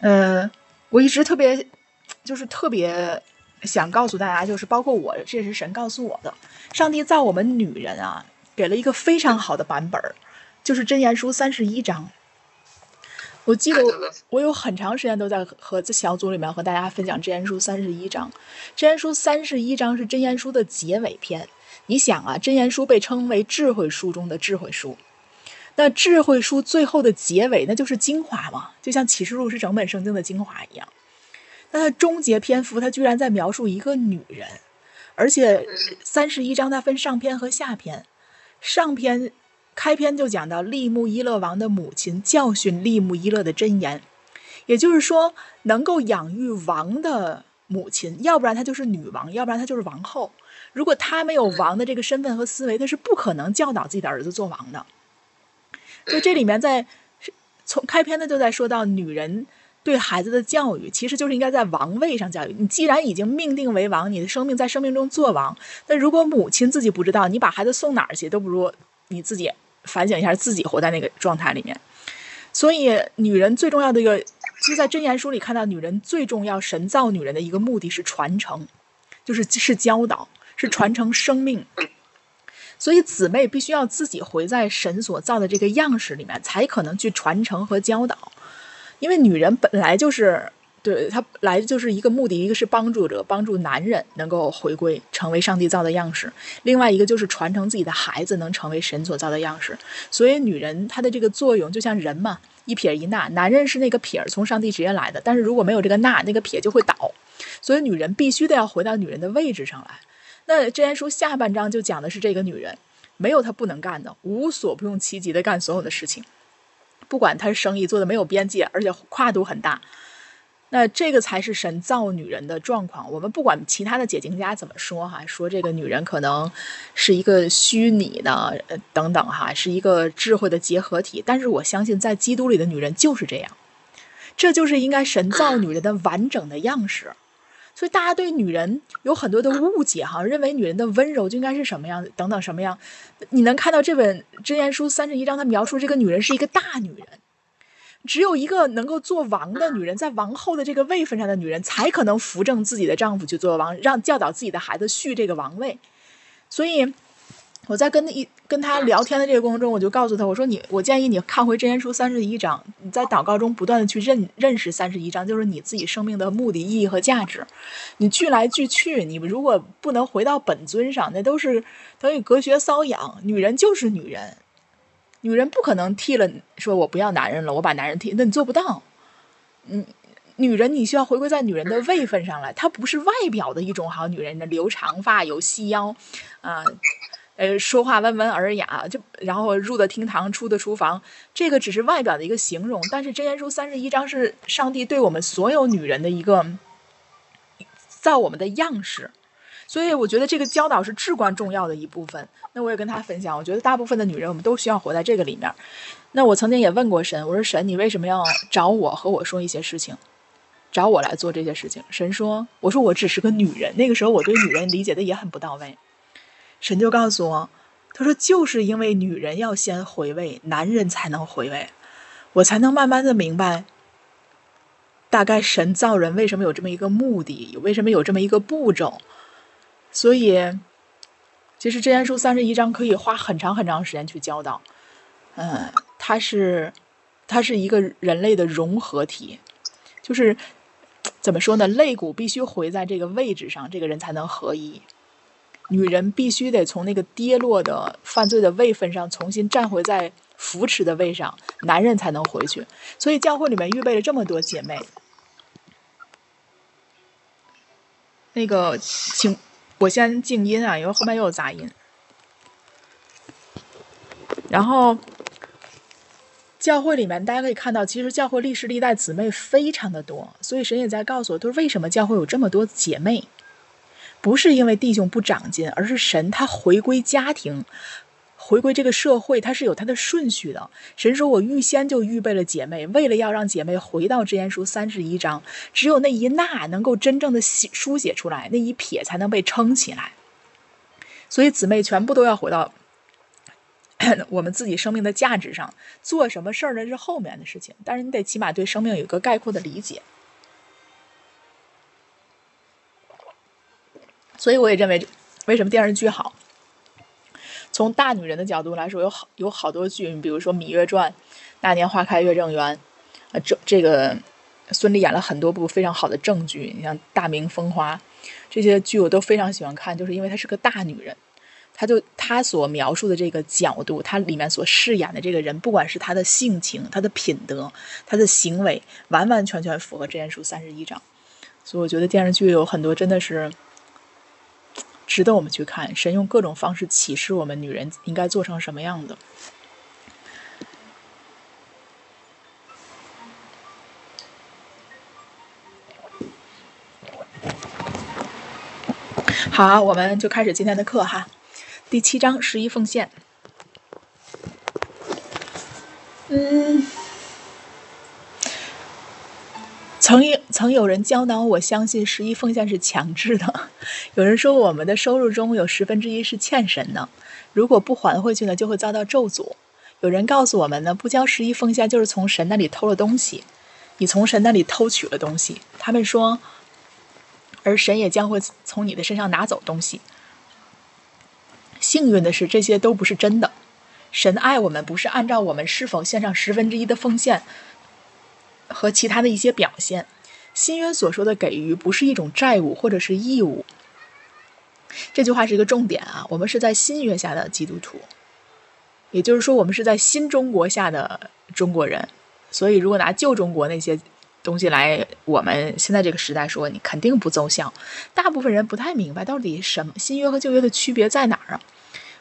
嗯，我一直特别，就是特别想告诉大家，就是包括我，这是神告诉我的。上帝造我们女人啊，给了一个非常好的版本，就是真言书三十一章。我记得我有很长时间都在和这小组里面和大家分享真言书三十一章。真言书三十一章是真言书的结尾篇。你想啊，真言书被称为智慧书中的智慧书，那智慧书最后的结尾那就是精华嘛，就像启示录是整本圣经的精华一样。那它终结篇幅，它居然在描述一个女人，而且三十一章它分上篇和下篇，上篇。开篇就讲到利木伊勒王的母亲教训利木伊勒的箴言，也就是说，能够养育王的母亲，要不然她就是女王，要不然她就是王后。如果她没有王的这个身份和思维，她是不可能教导自己的儿子做王的。就这里面在从开篇的就在说到女人对孩子的教育，其实就是应该在王位上教育。你既然已经命定为王，你的生命在生命中做王，那如果母亲自己不知道，你把孩子送哪儿去，都不如你自己。反省一下自己活在那个状态里面，所以女人最重要的一个，其实，在箴言书里看到，女人最重要神造女人的一个目的是传承，就是是教导，是传承生命。所以姊妹必须要自己回在神所造的这个样式里面，才可能去传承和教导。因为女人本来就是。对她来就是一个目的，一个是帮助者，帮助男人能够回归成为上帝造的样式；另外一个就是传承自己的孩子能成为神所造的样式。所以女人她的这个作用就像人嘛，一撇一捺，男人是那个撇从上帝直接来的，但是如果没有这个捺，那个撇就会倒。所以女人必须得要回到女人的位置上来。那这言书下半章就讲的是这个女人，没有她不能干的，无所不用其极的干所有的事情，不管她生意做的没有边界，而且跨度很大。那这个才是神造女人的状况。我们不管其他的解经家怎么说哈，说这个女人可能是一个虚拟的，呃等等哈，是一个智慧的结合体。但是我相信，在基督里的女人就是这样，这就是应该神造女人的完整的样式。所以大家对女人有很多的误解哈，认为女人的温柔就应该是什么样等等什么样。你能看到这本箴言书三十一章，它描述这个女人是一个大女人。只有一个能够做王的女人，在王后的这个位分上的女人，才可能扶正自己的丈夫去做王，让教导自己的孩子续这个王位。所以，我在跟一跟他聊天的这个过程中，我就告诉他，我说你，我建议你看回《真言书》三十一章，你在祷告中不断的去认认识三十一章，就是你自己生命的目的、意义和价值。你聚来聚去，你如果不能回到本尊上，那都是等于隔靴搔痒。女人就是女人。女人不可能替了说，我不要男人了，我把男人替，那你做不到。嗯，女人你需要回归在女人的位分上来，她不是外表的一种好女人，的留长发，有细腰，啊，呃，呃说话温文尔雅，就然后入的厅堂，出的厨房，这个只是外表的一个形容。但是真言书三十一章是上帝对我们所有女人的一个造我们的样式。所以我觉得这个教导是至关重要的一部分。那我也跟他分享，我觉得大部分的女人，我们都需要活在这个里面。那我曾经也问过神，我说神，你为什么要找我和我说一些事情，找我来做这些事情？神说，我说我只是个女人。那个时候我对女人理解的也很不到位。神就告诉我，他说就是因为女人要先回味，男人才能回味，我才能慢慢的明白，大概神造人为什么有这么一个目的，为什么有这么一个步骤。所以，其实《真言书》三十一章可以花很长很长时间去教导。嗯，它是，它是一个人类的融合体，就是怎么说呢？肋骨必须回在这个位置上，这个人才能合一。女人必须得从那个跌落的犯罪的位分上重新站回在扶持的位上，男人才能回去。所以教会里面预备了这么多姐妹。那个，请。我先静音啊，因为后面又有杂音。然后，教会里面大家可以看到，其实教会历史历代姊妹非常的多，所以神也在告诉我，他说为什么教会有这么多姐妹？不是因为弟兄不长进，而是神他回归家庭。回归这个社会，它是有它的顺序的。神说：“我预先就预备了姐妹，为了要让姐妹回到《之言书》三十一章，只有那一捺能够真正的写书写出来，那一撇才能被撑起来。所以姊妹全部都要回到 我们自己生命的价值上，做什么事儿呢是后面的事情，但是你得起码对生命有一个概括的理解。所以我也认为，为什么电视剧好？从大女人的角度来说，有好有好多剧，你比如说《芈月传》《那年花开月正圆》，啊，这这个孙俪演了很多部非常好的正剧，你像《大明风华》这些剧我都非常喜欢看，就是因为她是个大女人。她就她所描述的这个角度，她里面所饰演的这个人，不管是她的性情、她的品德、她的行为，完完全全符合《真言书》三十一章。所以我觉得电视剧有很多真的是值得我们去看。神用各种方式启示我们女人应该做成什么样的。好，我们就开始今天的课哈。第七章十一奉献。嗯，曾有曾有人教导我，相信十一奉献是强制的。有人说我们的收入中有十分之一是欠神的，如果不还回去呢，就会遭到咒诅。有人告诉我们呢，不交十一奉献就是从神那里偷了东西，你从神那里偷取了东西。他们说，而神也将会从你的身上拿走东西。幸运的是，这些都不是真的。神爱我们，不是按照我们是否献上十分之一的奉献和其他的一些表现。新约所说的给予，不是一种债务或者是义务。这句话是一个重点啊！我们是在新约下的基督徒，也就是说，我们是在新中国下的中国人。所以，如果拿旧中国那些东西来，我们现在这个时代说，你肯定不奏效。大部分人不太明白到底什么新约和旧约的区别在哪儿啊？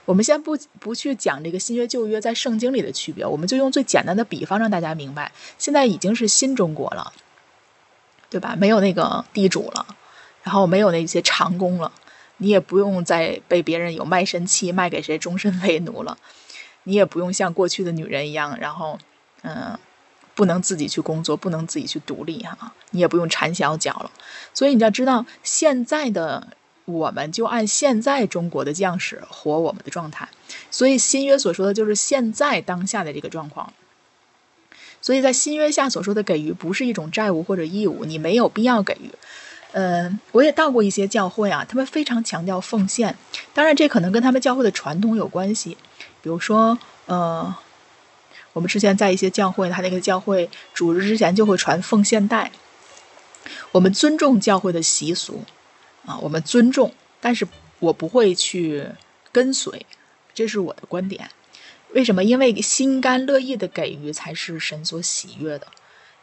我们先不不去讲这个新约旧约在圣经里的区别，我们就用最简单的比方让大家明白。现在已经是新中国了，对吧？没有那个地主了，然后没有那些长工了，你也不用再被别人有卖身契卖给谁终身为奴了，你也不用像过去的女人一样，然后嗯，不能自己去工作，不能自己去独立哈，你也不用缠小脚了。所以你要知道现在的。我们就按现在中国的将士活我们的状态，所以新约所说的就是现在当下的这个状况。所以在新约下所说的给予，不是一种债务或者义务，你没有必要给予。嗯，我也到过一些教会啊，他们非常强调奉献，当然这可能跟他们教会的传统有关系。比如说，呃，我们之前在一些教会，他那个教会主日之前就会传奉献带，我们尊重教会的习俗。啊，我们尊重，但是我不会去跟随，这是我的观点。为什么？因为心甘乐意的给予才是神所喜悦的，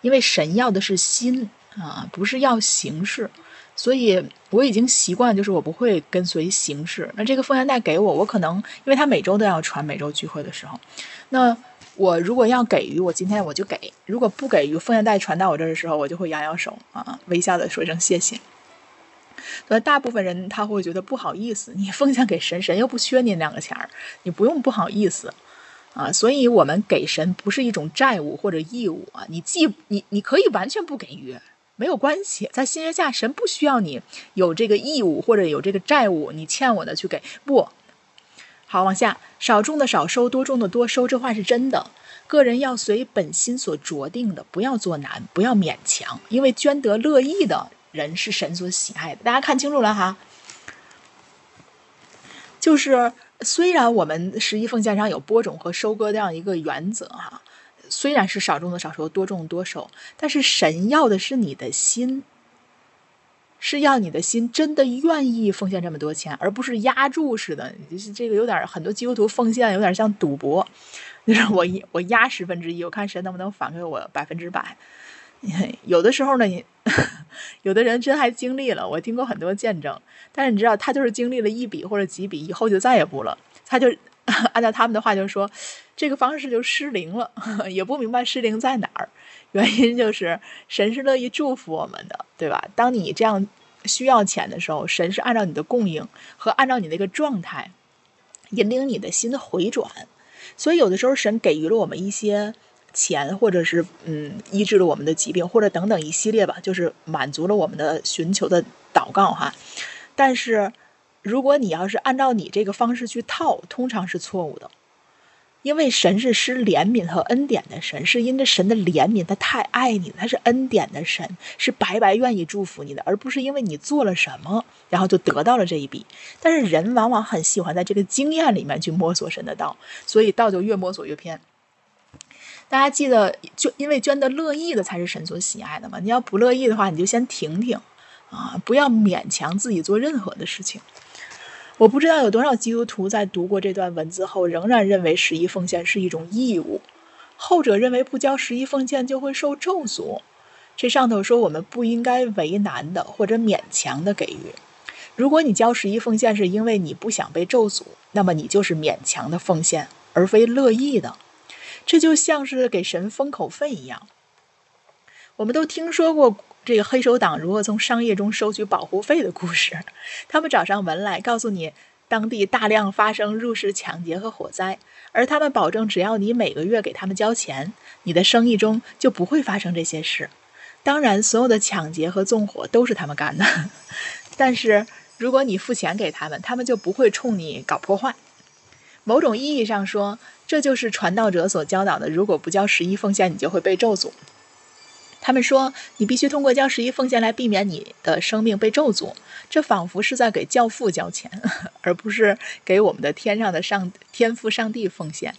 因为神要的是心啊，不是要形式。所以我已经习惯，就是我不会跟随形式。那这个奉献袋给我，我可能因为他每周都要传，每周聚会的时候，那我如果要给予，我今天我就给；如果不给予，奉献袋传到我这儿的时候，我就会摇摇手啊，微笑的说一声谢谢。所以大部分人他会觉得不好意思，你奉献给神，神又不缺你两个钱儿，你不用不好意思啊。所以我们给神不是一种债务或者义务啊，你既你你可以完全不给予，没有关系，在新约下神不需要你有这个义务或者有这个债务，你欠我的去给不好。往下，少种的少收，多种的多收，这话是真的。个人要随本心所酌定的，不要做难，不要勉强，因为捐得乐意的。人是神所喜爱的，大家看清楚了哈。就是虽然我们十一奉献上有播种和收割这样一个原则哈，虽然是少种的少收，多种多收，但是神要的是你的心，是要你的心真的愿意奉献这么多钱，而不是压注似的。就是这个有点很多基督徒奉献有点像赌博，就是我一我压十分之一，我看神能不能返给我百分之百。有的时候呢，你有的人真还经历了，我听过很多见证。但是你知道，他就是经历了一笔或者几笔以后就再也不了。他就 按照他们的话就说，这个方式就失灵了，也不明白失灵在哪儿。原因就是神是乐意祝福我们的，对吧？当你这样需要钱的时候，神是按照你的供应和按照你那个状态引领你的心回转。所以有的时候神给予了我们一些。钱，或者是嗯，医治了我们的疾病，或者等等一系列吧，就是满足了我们的寻求的祷告哈。但是，如果你要是按照你这个方式去套，通常是错误的。因为神是施怜悯和恩典的神，是因着神的怜悯，他太爱你，他是恩典的神，是白白愿意祝福你的，而不是因为你做了什么，然后就得到了这一笔。但是人往往很喜欢在这个经验里面去摸索神的道，所以道就越摸索越偏。大家记得捐，因为捐的乐意的才是神所喜爱的嘛。你要不乐意的话，你就先停停啊，不要勉强自己做任何的事情。我不知道有多少基督徒在读过这段文字后，仍然认为十一奉献是一种义务；后者认为不交十一奉献就会受咒诅。这上头说我们不应该为难的或者勉强的给予。如果你交十一奉献是因为你不想被咒诅，那么你就是勉强的奉献，而非乐意的。这就像是给神封口费一样。我们都听说过。这个黑手党如何从商业中收取保护费的故事？他们找上门来，告诉你当地大量发生入室抢劫和火灾，而他们保证只要你每个月给他们交钱，你的生意中就不会发生这些事。当然，所有的抢劫和纵火都是他们干的。但是，如果你付钱给他们，他们就不会冲你搞破坏。某种意义上说，这就是传道者所教导的：如果不交十一奉献，你就会被咒诅。他们说：“你必须通过交十一奉献来避免你的生命被咒诅。”这仿佛是在给教父交钱，而不是给我们的天上的上天父上帝奉献。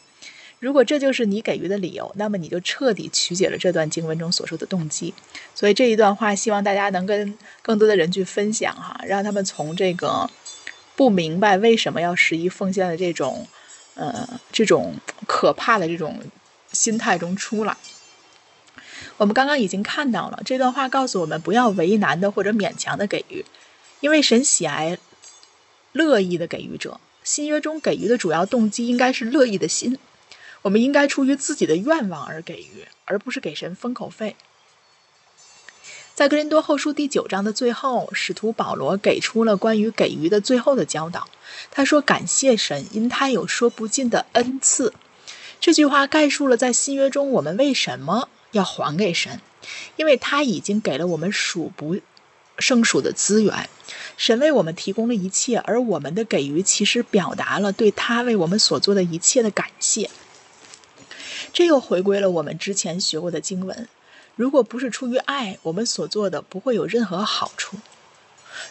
如果这就是你给予的理由，那么你就彻底曲解了这段经文中所说的动机。所以这一段话，希望大家能跟更多的人去分享哈，让他们从这个不明白为什么要十一奉献的这种呃这种可怕的这种心态中出来。我们刚刚已经看到了这段话，告诉我们不要为难的或者勉强的给予，因为神喜爱乐意的给予者。新约中给予的主要动机应该是乐意的心，我们应该出于自己的愿望而给予，而不是给神封口费。在格林多后书第九章的最后，使徒保罗给出了关于给予的最后的教导。他说：“感谢神，因他有说不尽的恩赐。”这句话概述了在新约中我们为什么。要还给神，因为他已经给了我们数不胜数的资源，神为我们提供了一切，而我们的给予其实表达了对他为我们所做的一切的感谢。这又回归了我们之前学过的经文：如果不是出于爱，我们所做的不会有任何好处。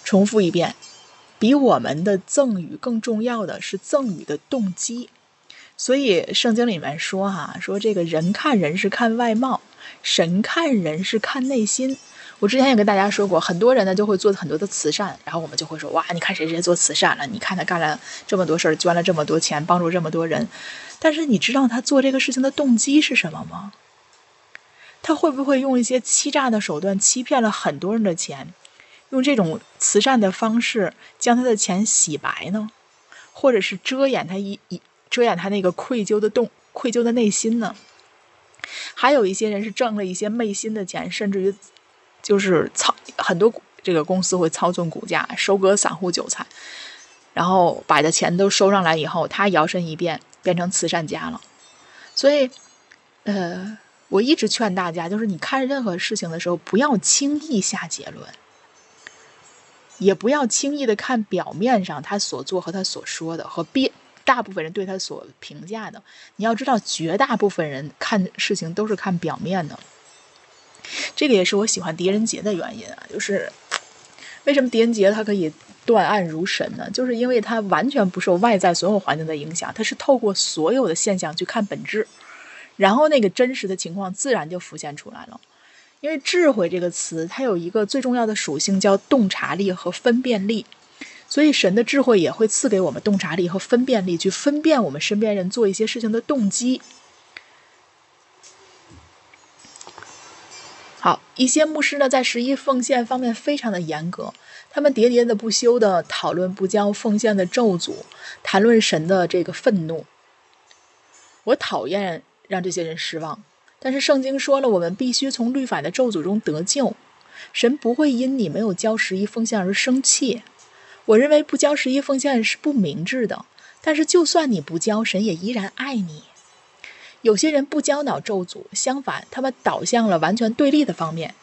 重复一遍，比我们的赠与更重要的是赠与的动机。所以圣经里面说哈，说这个人看人是看外貌。神看人是看内心，我之前也跟大家说过，很多人呢就会做很多的慈善，然后我们就会说，哇，你看谁谁做慈善了？你看他干了这么多事儿，捐了这么多钱，帮助这么多人。但是你知道他做这个事情的动机是什么吗？他会不会用一些欺诈的手段欺骗了很多人的钱，用这种慈善的方式将他的钱洗白呢？或者是遮掩他一一遮掩他那个愧疚的动愧疚的内心呢？还有一些人是挣了一些昧心的钱，甚至于就是操很多这个公司会操纵股价，收割散户韭菜，然后把这钱都收上来以后，他摇身一变变成慈善家了。所以，呃，我一直劝大家，就是你看任何事情的时候，不要轻易下结论，也不要轻易的看表面上他所做和他所说的和别。大部分人对他所评价的，你要知道，绝大部分人看事情都是看表面的。这个也是我喜欢狄仁杰的原因啊，就是为什么狄仁杰他可以断案如神呢？就是因为他完全不受外在所有环境的影响，他是透过所有的现象去看本质，然后那个真实的情况自然就浮现出来了。因为智慧这个词，它有一个最重要的属性叫洞察力和分辨力。所以，神的智慧也会赐给我们洞察力和分辨力，去分辨我们身边人做一些事情的动机。好，一些牧师呢，在十一奉献方面非常的严格，他们喋喋的不休的讨论不交奉献的咒诅，谈论神的这个愤怒。我讨厌让这些人失望，但是圣经说了，我们必须从律法的咒诅中得救，神不会因你没有交十一奉献而生气。我认为不交十一奉献是不明智的，但是就算你不交，神也依然爱你。有些人不教导咒诅，相反，他们导向了完全对立的方面，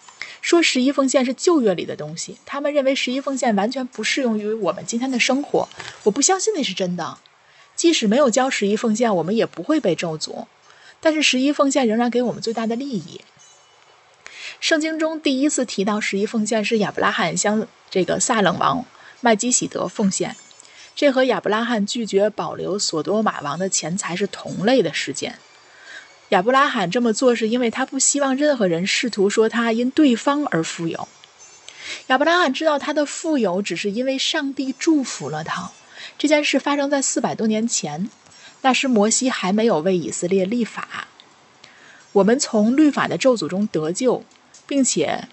说十一奉献是旧约里的东西，他们认为十一奉献完全不适用于我们今天的生活。我不相信那是真的。即使没有交十一奉献，我们也不会被咒诅。但是十一奉献仍然给我们最大的利益。圣经中第一次提到十一奉献是亚伯拉罕向这个撒冷王麦基喜德奉献，这和亚伯拉罕拒绝保留索多玛王的钱财是同类的事件。亚伯拉罕这么做是因为他不希望任何人试图说他因对方而富有。亚伯拉罕知道他的富有只是因为上帝祝福了他。这件事发生在四百多年前，那时摩西还没有为以色列立法。我们从律法的咒诅中得救，并且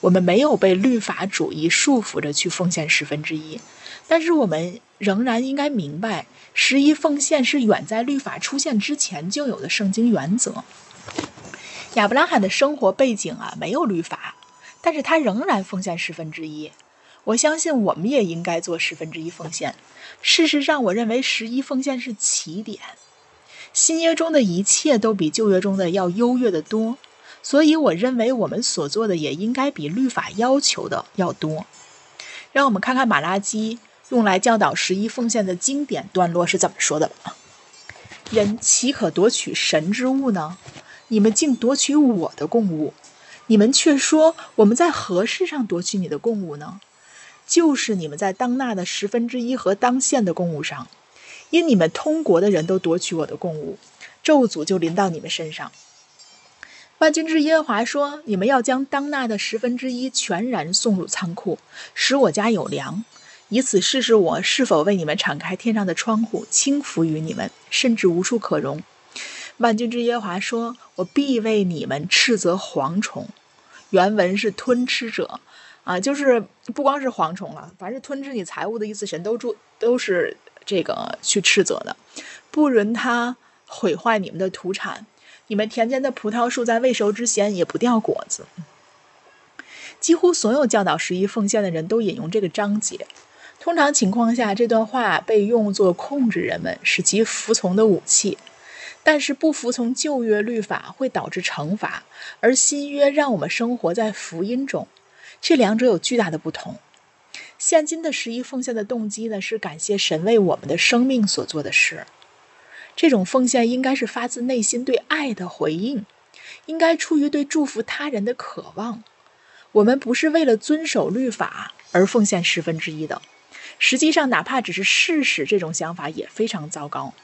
我们没有被律法主义束缚着去奉献十分之一。但是我们仍然应该明白。十一奉献是远在律法出现之前就有的圣经原则。亚伯拉罕的生活背景啊，没有律法，但是他仍然奉献十分之一。我相信我们也应该做十分之一奉献。事实上，我认为十一奉献是起点。新约中的一切都比旧约中的要优越的多，所以我认为我们所做的也应该比律法要求的要多。让我们看看马拉基。用来教导十一奉献的经典段落是怎么说的吧？人岂可夺取神之物呢？你们竟夺取我的供物，你们却说我们在何事上夺取你的供物呢？就是你们在当纳的十分之一和当献的供物上，因你们通国的人都夺取我的供物，咒诅就临到你们身上。万军之耶和华说：你们要将当纳的十分之一全然送入仓库，使我家有粮。以此试试我是否为你们敞开天上的窗户，轻浮于你们，甚至无处可容。万军之耶和华说：“我必为你们斥责蝗虫。”原文是吞吃者，啊，就是不光是蝗虫了，凡是吞吃你财物的意思，神都注都是这个去斥责的，不允他毁坏你们的土产。你们田间的葡萄树在未熟之前也不掉果子。几乎所有教导十一奉献的人都引用这个章节。通常情况下，这段话被用作控制人们、使其服从的武器。但是，不服从旧约律法会导致惩罚，而新约让我们生活在福音中。这两者有巨大的不同。现今的十一奉献的动机呢，是感谢神为我们的生命所做的事。这种奉献应该是发自内心对爱的回应，应该出于对祝福他人的渴望。我们不是为了遵守律法而奉献十分之一的。实际上，哪怕只是试试，这种想法也非常糟糕。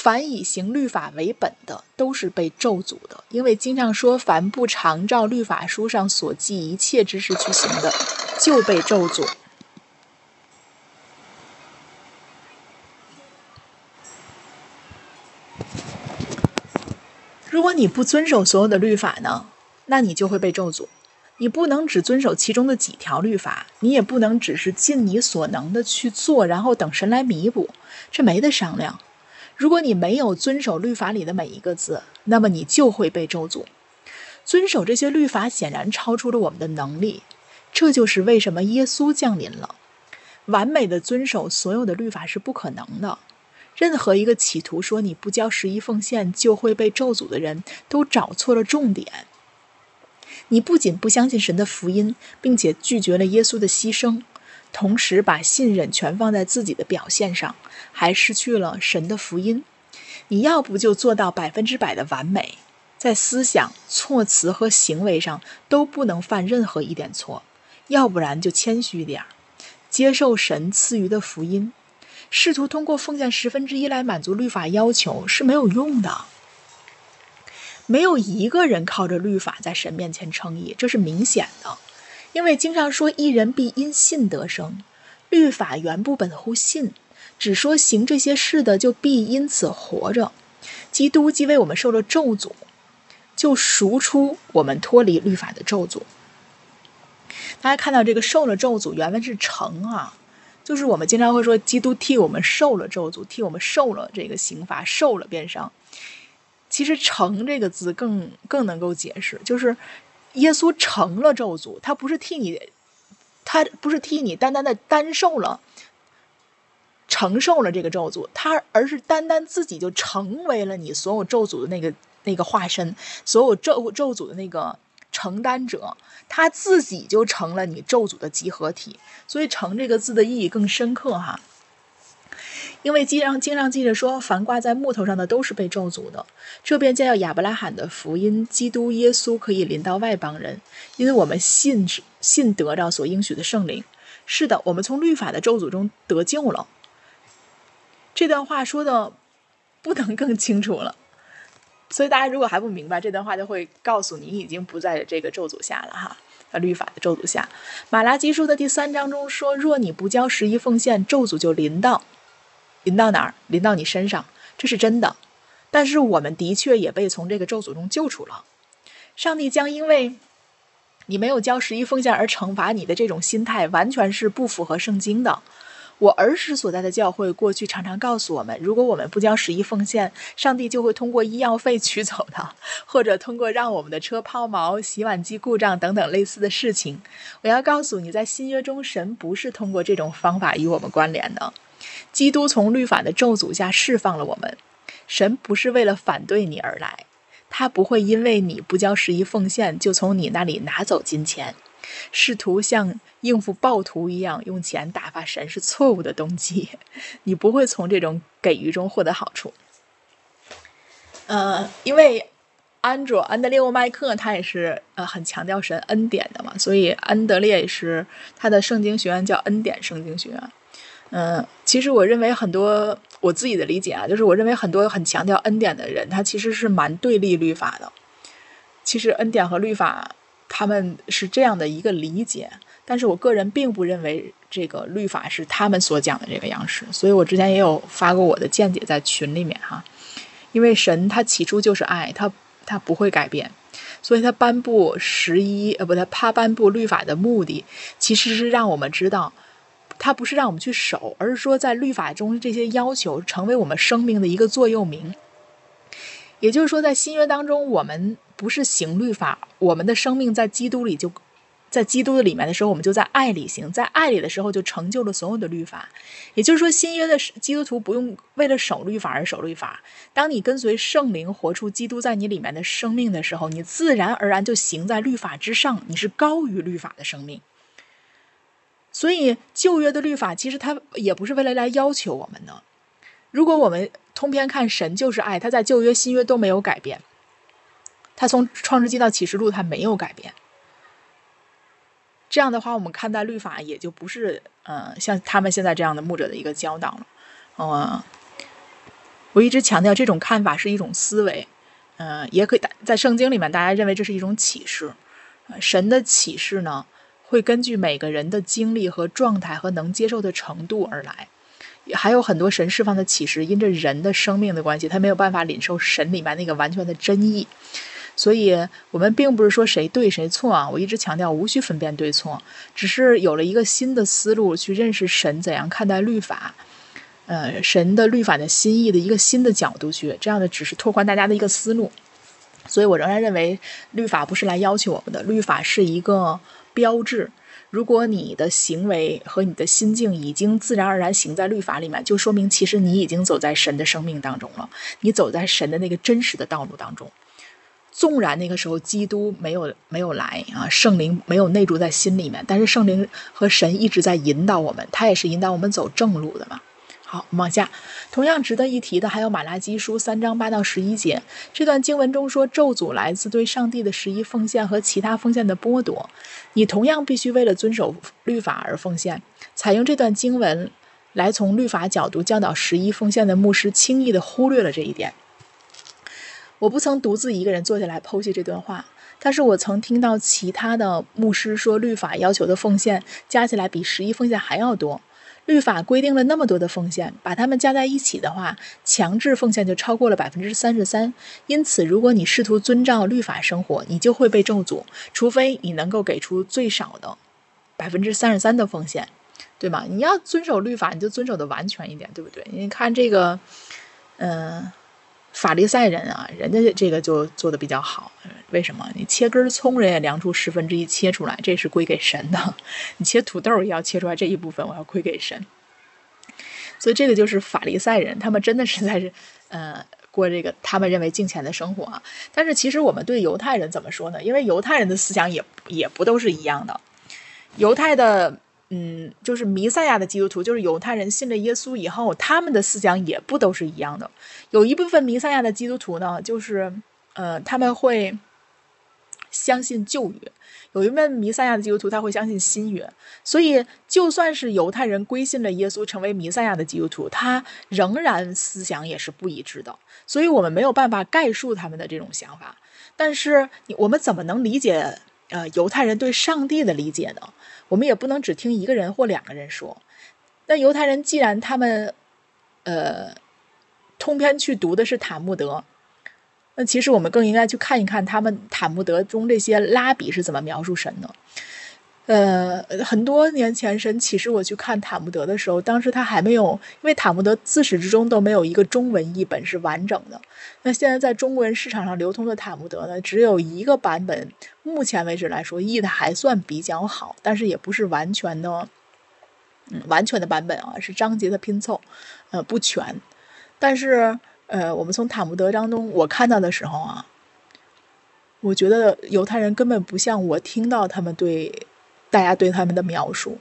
凡以行律法为本的，都是被咒诅的，因为经常说，凡不常照律法书上所记一切之事去行的，就被咒诅。如果你不遵守所有的律法呢，那你就会被咒诅。你不能只遵守其中的几条律法，你也不能只是尽你所能的去做，然后等神来弥补，这没得商量。如果你没有遵守律法里的每一个字，那么你就会被咒诅。遵守这些律法显然超出了我们的能力，这就是为什么耶稣降临了。完美的遵守所有的律法是不可能的。任何一个企图说你不交十一奉献就会被咒诅的人，都找错了重点。你不仅不相信神的福音，并且拒绝了耶稣的牺牲，同时把信任全放在自己的表现上，还失去了神的福音。你要不就做到百分之百的完美，在思想、措辞和行为上都不能犯任何一点错；要不然就谦虚一点儿，接受神赐予的福音。试图通过奉献十分之一来满足律法要求是没有用的。没有一个人靠着律法在神面前称义，这是明显的，因为经常说一人必因信得生，律法原不本乎信，只说行这些事的就必因此活着。基督既为我们受了咒诅，就赎出我们脱离律法的咒诅。大家看到这个受了咒诅，原文是成啊，就是我们经常会说基督替我们受了咒诅，替我们受了这个刑罚，受了鞭伤。其实“成”这个字更更能够解释，就是耶稣成了咒诅，他不是替你，他不是替你单单的单受了、承受了这个咒诅，他而是单单自己就成为了你所有咒诅的那个那个化身，所有咒咒诅的那个承担者，他自己就成了你咒诅的集合体，所以“成”这个字的意义更深刻哈。因为经上经上记着说，凡挂在木头上的都是被咒诅的。这便叫亚伯拉罕的福音，基督耶稣可以临到外邦人，因为我们信信得着所应许的圣灵。是的，我们从律法的咒诅中得救了。这段话说的不能更清楚了。所以大家如果还不明白这段话，就会告诉你已经不在这个咒诅下了哈。啊，律法的咒诅下，马拉基书的第三章中说：“若你不交十一奉献，咒诅就临到，临到哪儿？临到你身上，这是真的。但是我们的确也被从这个咒诅中救出了。上帝将因为你没有交十一奉献而惩罚你的这种心态，完全是不符合圣经的。”我儿时所在的教会过去常常告诉我们，如果我们不交十一奉献，上帝就会通过医药费取走的，或者通过让我们的车抛锚、洗碗机故障等等类似的事情。我要告诉你，在新约中，神不是通过这种方法与我们关联的。基督从律法的咒诅下释放了我们，神不是为了反对你而来，他不会因为你不交十一奉献就从你那里拿走金钱。试图像应付暴徒一样用钱打发神是错误的动机，你不会从这种给予中获得好处。呃，因为安卓安德烈沃麦克他也是呃很强调神恩典的嘛，所以安德烈也是他的圣经学院叫恩典圣经学院。嗯，其实我认为很多我自己的理解啊，就是我认为很多很强调恩典的人，他其实是蛮对立律法的。其实恩典和律法。他们是这样的一个理解，但是我个人并不认为这个律法是他们所讲的这个样式，所以我之前也有发过我的见解在群里面哈。因为神他起初就是爱，他他不会改变，所以他颁布十一呃不他他颁布律法的目的其实是让我们知道，他不是让我们去守，而是说在律法中这些要求成为我们生命的一个座右铭。也就是说，在新约当中，我们不是行律法，我们的生命在基督里就，在基督的里面的时候，我们就在爱里行，在爱里的时候就成就了所有的律法。也就是说，新约的基督徒不用为了守律法而守律法。当你跟随圣灵活出基督在你里面的生命的时候，你自然而然就行在律法之上，你是高于律法的生命。所以，旧约的律法其实它也不是为了来要求我们的。如果我们通篇看神就是爱，他在旧约、新约都没有改变，他从创世纪到启示录他没有改变。这样的话，我们看待律法也就不是嗯像他们现在这样的牧者的一个教导了。嗯，我一直强调这种看法是一种思维，嗯，也可以在圣经里面大家认为这是一种启示。神的启示呢，会根据每个人的经历和状态和能接受的程度而来。还有很多神释放的启示，因着人的生命的关系，他没有办法领受神里面那个完全的真意。所以，我们并不是说谁对谁错啊！我一直强调，无需分辨对错，只是有了一个新的思路去认识神怎样看待律法，呃，神的律法的心意的一个新的角度去，这样的只是拓宽大家的一个思路。所以我仍然认为，律法不是来要求我们的，律法是一个标志。如果你的行为和你的心境已经自然而然行在律法里面，就说明其实你已经走在神的生命当中了，你走在神的那个真实的道路当中。纵然那个时候基督没有没有来啊，圣灵没有内住在心里面，但是圣灵和神一直在引导我们，他也是引导我们走正路的嘛。好，往下。同样值得一提的还有马拉基书三章八到十一节，这段经文中说咒诅来自对上帝的十一奉献和其他奉献的剥夺。你同样必须为了遵守律法而奉献。采用这段经文来从律法角度教导十一奉献的牧师，轻易的忽略了这一点。我不曾独自一个人坐下来剖析这段话，但是我曾听到其他的牧师说，律法要求的奉献加起来比十一奉献还要多。律法规定了那么多的奉献，把它们加在一起的话，强制奉献就超过了百分之三十三。因此，如果你试图遵照律法生活，你就会被咒诅，除非你能够给出最少的百分之三十三的奉献，对吗？你要遵守律法，你就遵守的完全一点，对不对？你看这个，嗯。法利赛人啊，人家这个就做的比较好。为什么？你切根葱，人家量出十分之一切出来，这是归给神的。你切土豆也要切出来这一部分，我要归给神。所以这个就是法利赛人，他们真的是在是呃过这个他们认为敬虔的生活啊。但是其实我们对犹太人怎么说呢？因为犹太人的思想也也不都是一样的。犹太的嗯，就是弥赛亚的基督徒，就是犹太人信了耶稣以后，他们的思想也不都是一样的。有一部分弥赛亚的基督徒呢，就是呃，他们会相信旧约；有一部分弥赛亚的基督徒，他会相信新约。所以，就算是犹太人归信了耶稣，成为弥赛亚的基督徒，他仍然思想也是不一致的。所以我们没有办法概述他们的这种想法。但是，我们怎么能理解呃犹太人对上帝的理解呢？我们也不能只听一个人或两个人说。那犹太人既然他们，呃，通篇去读的是塔木德，那其实我们更应该去看一看他们塔木德中这些拉比是怎么描述神的。呃，很多年前神启示我去看塔木德的时候，当时他还没有，因为塔木德自始至终都没有一个中文译本是完整的。那现在在中国人市场上流通的塔木德呢，只有一个版本，目前为止来说译的还算比较好，但是也不是完全的，嗯，完全的版本啊，是章节的拼凑，呃，不全。但是，呃，我们从塔木德当中我看到的时候啊，我觉得犹太人根本不像我听到他们对。大家对他们的描述，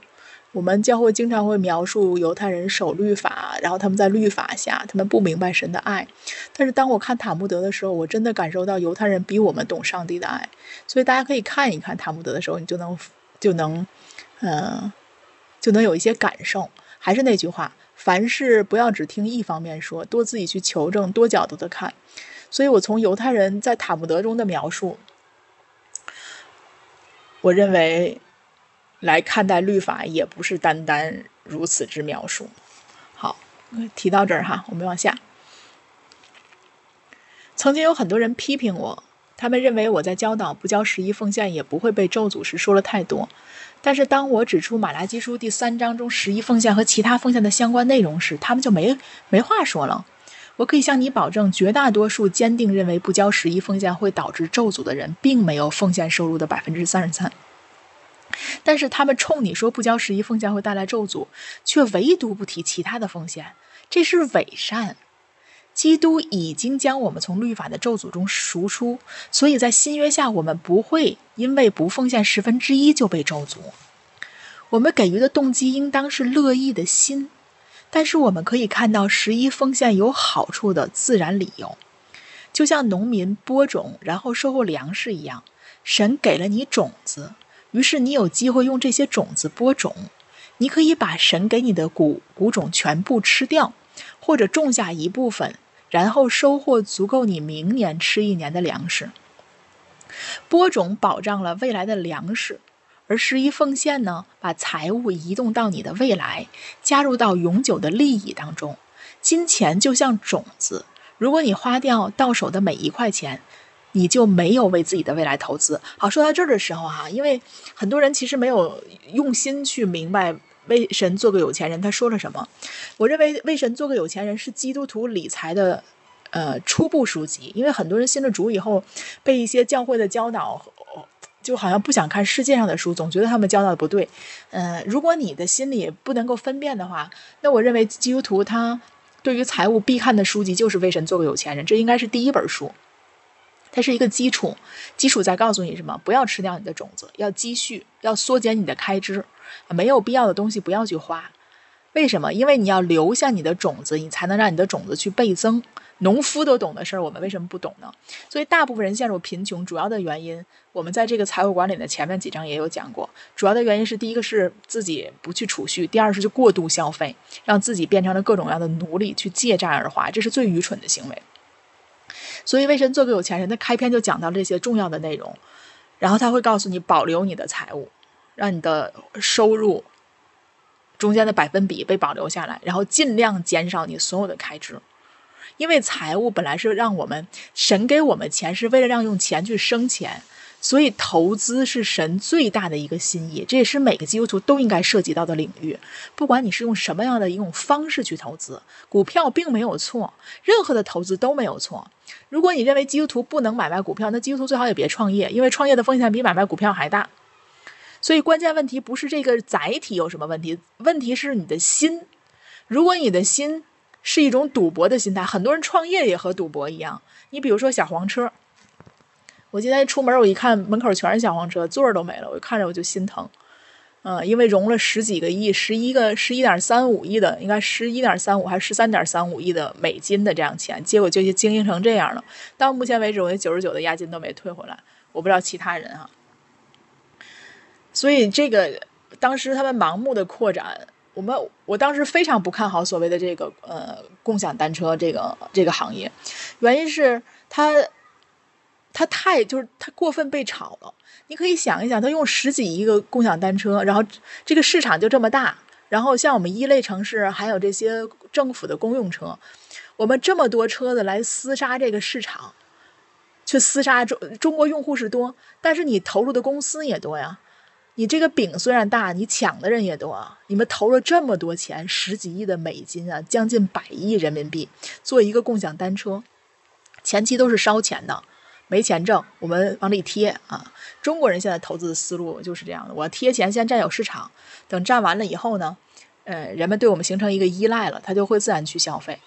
我们教会经常会描述犹太人守律法，然后他们在律法下，他们不明白神的爱。但是当我看塔木德的时候，我真的感受到犹太人比我们懂上帝的爱。所以大家可以看一看塔木德的时候，你就能就能，嗯，就能有一些感受。还是那句话，凡事不要只听一方面说，多自己去求证，多角度的看。所以我从犹太人在塔木德中的描述，我认为。来看待律法，也不是单单如此之描述。好，提到这儿哈，我们往下。曾经有很多人批评我，他们认为我在教导不交十一奉献也不会被咒诅时说了太多。但是当我指出马拉基书第三章中十一奉献和其他奉献的相关内容时，他们就没没话说了。我可以向你保证，绝大多数坚定认为不交十一奉献会导致咒诅的人，并没有奉献收入的百分之三十三。但是他们冲你说不交十一奉献会带来咒诅，却唯独不提其他的奉献，这是伪善。基督已经将我们从律法的咒诅中赎出，所以在新约下，我们不会因为不奉献十分之一就被咒诅。我们给予的动机应当是乐意的心，但是我们可以看到十一奉献有好处的自然理由，就像农民播种然后收获粮食一样，神给了你种子。于是你有机会用这些种子播种，你可以把神给你的谷谷种全部吃掉，或者种下一部分，然后收获足够你明年吃一年的粮食。播种保障了未来的粮食，而十一奉献呢，把财物移动到你的未来，加入到永久的利益当中。金钱就像种子，如果你花掉到手的每一块钱。你就没有为自己的未来投资。好，说到这儿的时候哈，因为很多人其实没有用心去明白《为神做个有钱人》他说了什么。我认为《为神做个有钱人》是基督徒理财的呃初步书籍，因为很多人信了主以后，被一些教会的教导，就好像不想看世界上的书，总觉得他们教导的不对。嗯，如果你的心里不能够分辨的话，那我认为基督徒他对于财务必看的书籍就是《为神做个有钱人》，这应该是第一本书。它是一个基础，基础在告诉你什么？不要吃掉你的种子，要积蓄，要缩减你的开支，没有必要的东西不要去花。为什么？因为你要留下你的种子，你才能让你的种子去倍增。农夫都懂的事儿，我们为什么不懂呢？所以大部分人陷入贫穷，主要的原因，我们在这个财务管理的前面几章也有讲过。主要的原因是，第一个是自己不去储蓄，第二是就过度消费，让自己变成了各种各样的奴隶，去借债而花，这是最愚蠢的行为。所以，为神做个有钱人，他开篇就讲到这些重要的内容，然后他会告诉你保留你的财务，让你的收入中间的百分比被保留下来，然后尽量减少你所有的开支，因为财务本来是让我们神给我们钱，是为了让用钱去生钱。所以，投资是神最大的一个心意，这也是每个基督徒都应该涉及到的领域。不管你是用什么样的一种方式去投资，股票并没有错，任何的投资都没有错。如果你认为基督徒不能买卖股票，那基督徒最好也别创业，因为创业的风险比买卖股票还大。所以，关键问题不是这个载体有什么问题，问题是你的心。如果你的心是一种赌博的心态，很多人创业也和赌博一样。你比如说小黄车。我今天出门，我一看门口全是小黄车，座儿都没了，我看着我就心疼。嗯，因为融了十几个亿，十一个十一点三五亿的，应该十一点三五还是十三点三五亿的美金的这样钱，结果就经营成这样了。到目前为止，我那九十九的押金都没退回来，我不知道其他人哈。所以这个当时他们盲目的扩展，我们我当时非常不看好所谓的这个呃共享单车这个这个行业，原因是它它太就是它过分被炒了。你可以想一想，他用十几亿个共享单车，然后这个市场就这么大，然后像我们一类城市还有这些政府的公用车，我们这么多车子来厮杀这个市场，去厮杀中中国用户是多，但是你投入的公司也多呀。你这个饼虽然大，你抢的人也多。你们投了这么多钱，十几亿的美金啊，将近百亿人民币做一个共享单车，前期都是烧钱的。没钱挣，我们往里贴啊！中国人现在投资的思路就是这样的：我贴钱先占有市场，等占完了以后呢，呃，人们对我们形成一个依赖了，他就会自然去消费。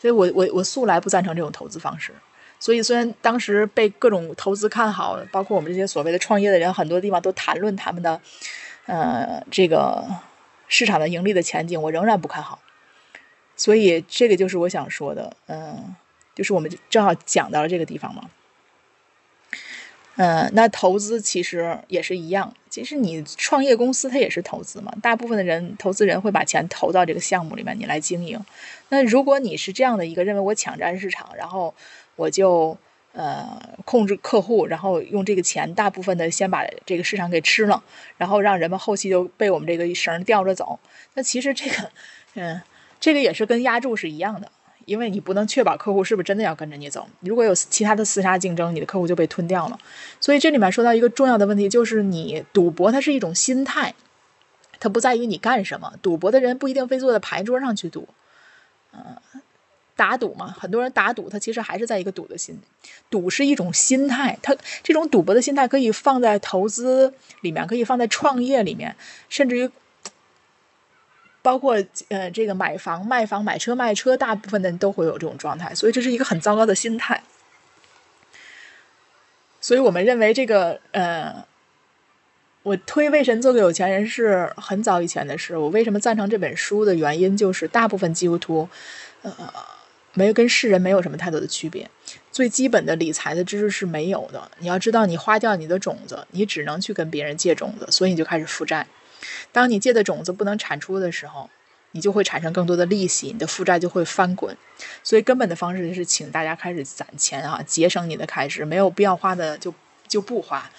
所以我我我素来不赞成这种投资方式。所以虽然当时被各种投资看好，包括我们这些所谓的创业的人，很多地方都谈论他们的呃这个市场的盈利的前景，我仍然不看好。所以这个就是我想说的，嗯，就是我们正好讲到了这个地方嘛。嗯，那投资其实也是一样。其实你创业公司它也是投资嘛，大部分的人投资人会把钱投到这个项目里面，你来经营。那如果你是这样的一个认为我抢占市场，然后我就呃控制客户，然后用这个钱大部分的先把这个市场给吃了，然后让人们后期就被我们这个绳吊着走。那其实这个，嗯，这个也是跟压注是一样的。因为你不能确保客户是不是真的要跟着你走，如果有其他的厮杀竞争，你的客户就被吞掉了。所以这里面说到一个重要的问题，就是你赌博它是一种心态，它不在于你干什么。赌博的人不一定非坐在牌桌上去赌，嗯，打赌嘛，很多人打赌，他其实还是在一个赌的心。赌是一种心态，他这种赌博的心态可以放在投资里面，可以放在创业里面，甚至于。包括呃，这个买房、卖房、买车、卖车，大部分的人都会有这种状态，所以这是一个很糟糕的心态。所以我们认为这个呃，我推《为神做个有钱人》是很早以前的事。我为什么赞成这本书的原因，就是大部分基督徒呃，没有跟世人没有什么太多的区别。最基本的理财的知识是没有的。你要知道，你花掉你的种子，你只能去跟别人借种子，所以你就开始负债。当你借的种子不能产出的时候，你就会产生更多的利息，你的负债就会翻滚。所以根本的方式就是，请大家开始攒钱啊，节省你的开支，没有必要花的就就不花。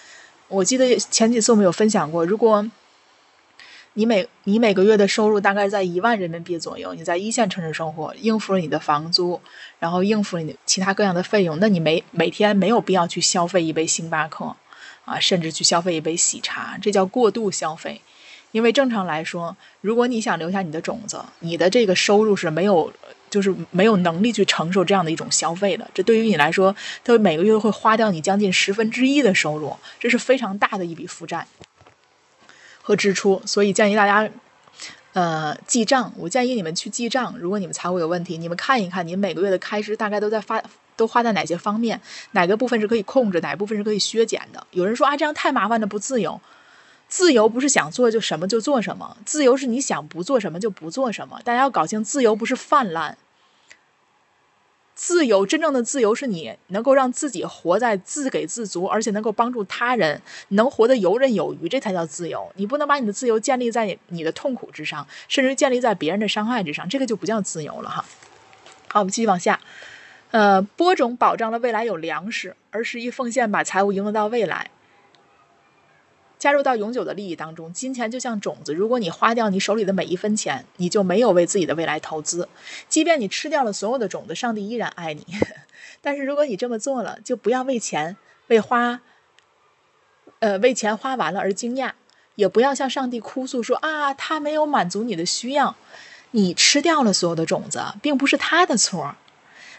我记得前几次我们有分享过，如果你每你每个月的收入大概在一万人民币左右，你在一线城市生活，应付了你的房租，然后应付了你其他各样的费用，那你每每天没有必要去消费一杯星巴克啊，甚至去消费一杯喜茶，这叫过度消费。因为正常来说，如果你想留下你的种子，你的这个收入是没有，就是没有能力去承受这样的一种消费的。这对于你来说，它每个月会花掉你将近十分之一的收入，这是非常大的一笔负债和支出。所以建议大家，呃，记账。我建议你们去记账。如果你们财务有问题，你们看一看，你每个月的开支大概都在发，都花在哪些方面，哪个部分是可以控制，哪部分是可以削减的。有人说啊，这样太麻烦了，不自由。自由不是想做就什么就做什么，自由是你想不做什么就不做什么。大家要搞清，自由不是泛滥，自由真正的自由是你能够让自己活在自给自足，而且能够帮助他人，能活得游刃有余，这才叫自由。你不能把你的自由建立在你的痛苦之上，甚至建立在别人的伤害之上，这个就不叫自由了哈。好，我们继续往下。呃，播种保障了未来有粮食，而十一奉献把财务赢得到未来。加入到永久的利益当中，金钱就像种子，如果你花掉你手里的每一分钱，你就没有为自己的未来投资。即便你吃掉了所有的种子，上帝依然爱你。但是如果你这么做了，就不要为钱、为花，呃，为钱花完了而惊讶，也不要向上帝哭诉说啊，他没有满足你的需要。你吃掉了所有的种子，并不是他的错。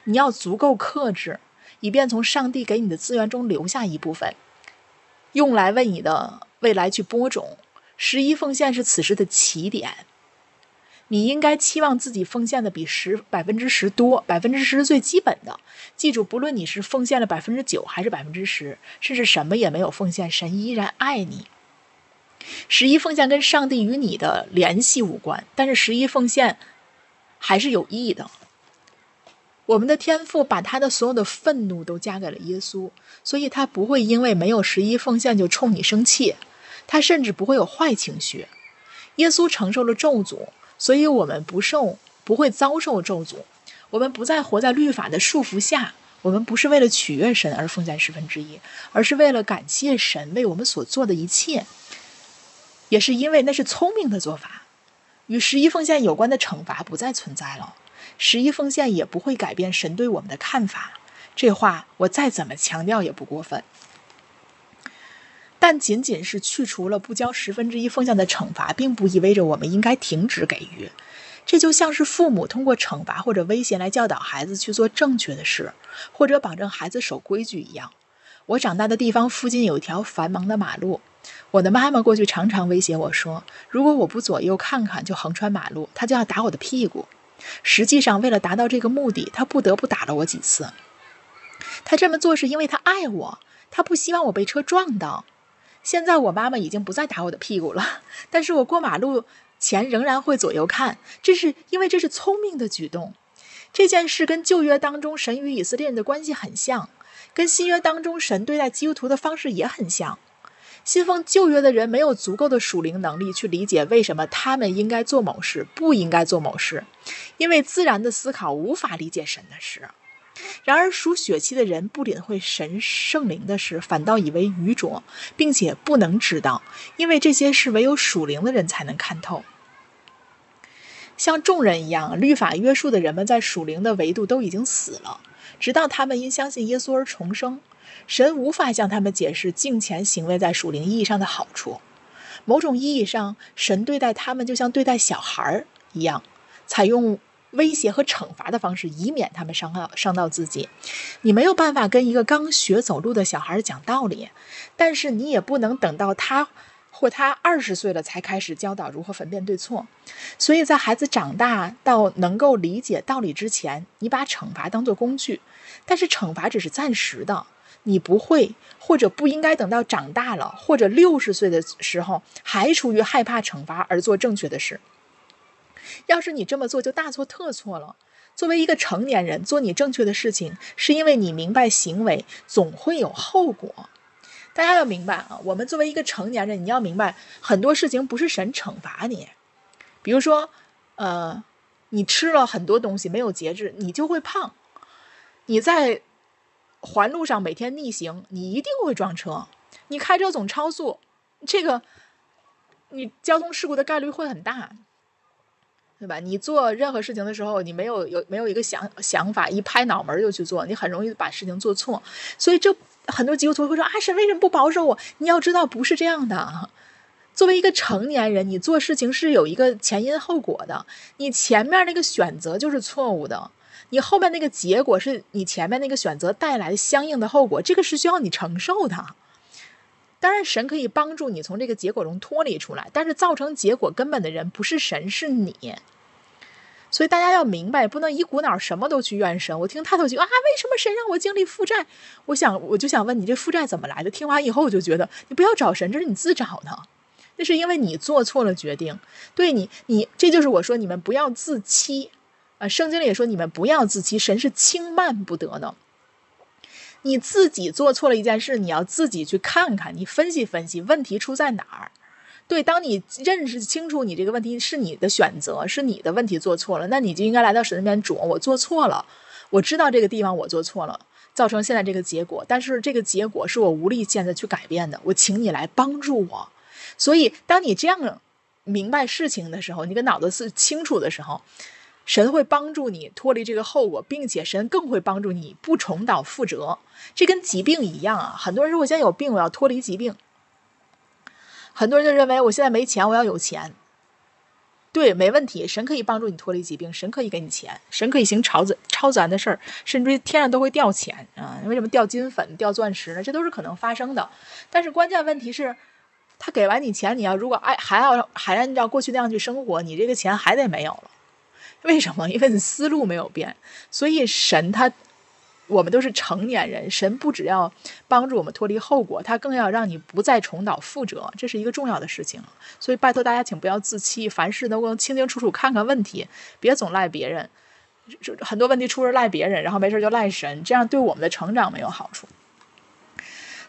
你要足够克制，以便从上帝给你的资源中留下一部分，用来为你的。未来去播种，十一奉献是此时的起点。你应该期望自己奉献的比十百分之十多，百分之十是最基本的。记住，不论你是奉献了百分之九还是百分之十，甚至什么也没有奉献，神依然爱你。十一奉献跟上帝与你的联系无关，但是十一奉献还是有意义的。我们的天父把他的所有的愤怒都加给了耶稣，所以他不会因为没有十一奉献就冲你生气，他甚至不会有坏情绪。耶稣承受了咒诅，所以我们不受，不会遭受咒诅。我们不再活在律法的束缚下。我们不是为了取悦神而奉献十分之一，而是为了感谢神为我们所做的一切。也是因为那是聪明的做法，与十一奉献有关的惩罚不再存在了。十一奉献也不会改变神对我们的看法。这话我再怎么强调也不过分。但仅仅是去除了不交十分之一奉献的惩罚，并不意味着我们应该停止给予。这就像是父母通过惩罚或者威胁来教导孩子去做正确的事，或者保证孩子守规矩一样。我长大的地方附近有一条繁忙的马路，我的妈妈过去常常威胁我说，如果我不左右看看就横穿马路，她就要打我的屁股。实际上，为了达到这个目的，她不得不打了我几次。她这么做是因为她爱我，她不希望我被车撞到。现在我妈妈已经不再打我的屁股了，但是我过马路前仍然会左右看，这是因为这是聪明的举动。这件事跟旧约当中神与以色列人的关系很像，跟新约当中神对待基督徒的方式也很像。信奉旧约的人没有足够的属灵能力去理解为什么他们应该做某事，不应该做某事，因为自然的思考无法理解神的事。然而，属血气的人不领会神圣灵的事，反倒以为愚拙，并且不能知道，因为这些事唯有属灵的人才能看透。像众人一样，律法约束的人们在属灵的维度都已经死了，直到他们因相信耶稣而重生。神无法向他们解释敬虔行为在属灵意义上的好处。某种意义上，神对待他们就像对待小孩儿一样，采用。威胁和惩罚的方式，以免他们伤到伤到自己。你没有办法跟一个刚学走路的小孩讲道理，但是你也不能等到他或他二十岁了才开始教导如何分辨对错。所以在孩子长大到能够理解道理之前，你把惩罚当作工具，但是惩罚只是暂时的。你不会或者不应该等到长大了或者六十岁的时候，还出于害怕惩罚而做正确的事。要是你这么做，就大错特错了。作为一个成年人，做你正确的事情，是因为你明白行为总会有后果。大家要明白啊，我们作为一个成年人，你要明白很多事情不是神惩罚你。比如说，呃，你吃了很多东西没有节制，你就会胖。你在环路上每天逆行，你一定会撞车。你开车总超速，这个你交通事故的概率会很大。对吧？你做任何事情的时候，你没有有没有一个想想法，一拍脑门就去做，你很容易把事情做错。所以这很多基督徒会说：“啊，神为什么不保守我？”你要知道，不是这样的。作为一个成年人，你做事情是有一个前因后果的。你前面那个选择就是错误的，你后面那个结果是你前面那个选择带来的相应的后果，这个是需要你承受的。当然，神可以帮助你从这个结果中脱离出来，但是造成结果根本的人不是神，是你。所以大家要明白，不能一股脑什么都去怨神。我听太多句啊，为什么神让我经历负债？我想，我就想问你，这负债怎么来的？听完以后，我就觉得你不要找神，这是你自找的。那是因为你做错了决定。对你，你这就是我说你们不要自欺啊。圣经里也说你们不要自欺，神是轻慢不得的。你自己做错了一件事，你要自己去看看，你分析分析问题出在哪儿。对，当你认识清楚你这个问题是你的选择，是你的问题做错了，那你就应该来到神那边主，我做错了，我知道这个地方我做错了，造成现在这个结果，但是这个结果是我无力现在去改变的，我请你来帮助我。所以，当你这样明白事情的时候，你的脑子是清楚的时候。神会帮助你脱离这个后果，并且神更会帮助你不重蹈覆辙。这跟疾病一样啊！很多人说我现在有病，我要脱离疾病。很多人就认为我现在没钱，我要有钱。对，没问题，神可以帮助你脱离疾病，神可以给你钱，神可以行超自超自然的事儿，甚至天上都会掉钱啊！为什么掉金粉、掉钻石呢？这都是可能发生的。但是关键问题是，他给完你钱，你要如果爱还要还按照过去那样去生活，你这个钱还得没有了。为什么？因为你思路没有变，所以神他我们都是成年人，神不只要帮助我们脱离后果，他更要让你不再重蹈覆辙，这是一个重要的事情。所以拜托大家，请不要自欺，凡事都能清清楚楚看看问题，别总赖别人。很多问题出是赖别人，然后没事就赖神，这样对我们的成长没有好处。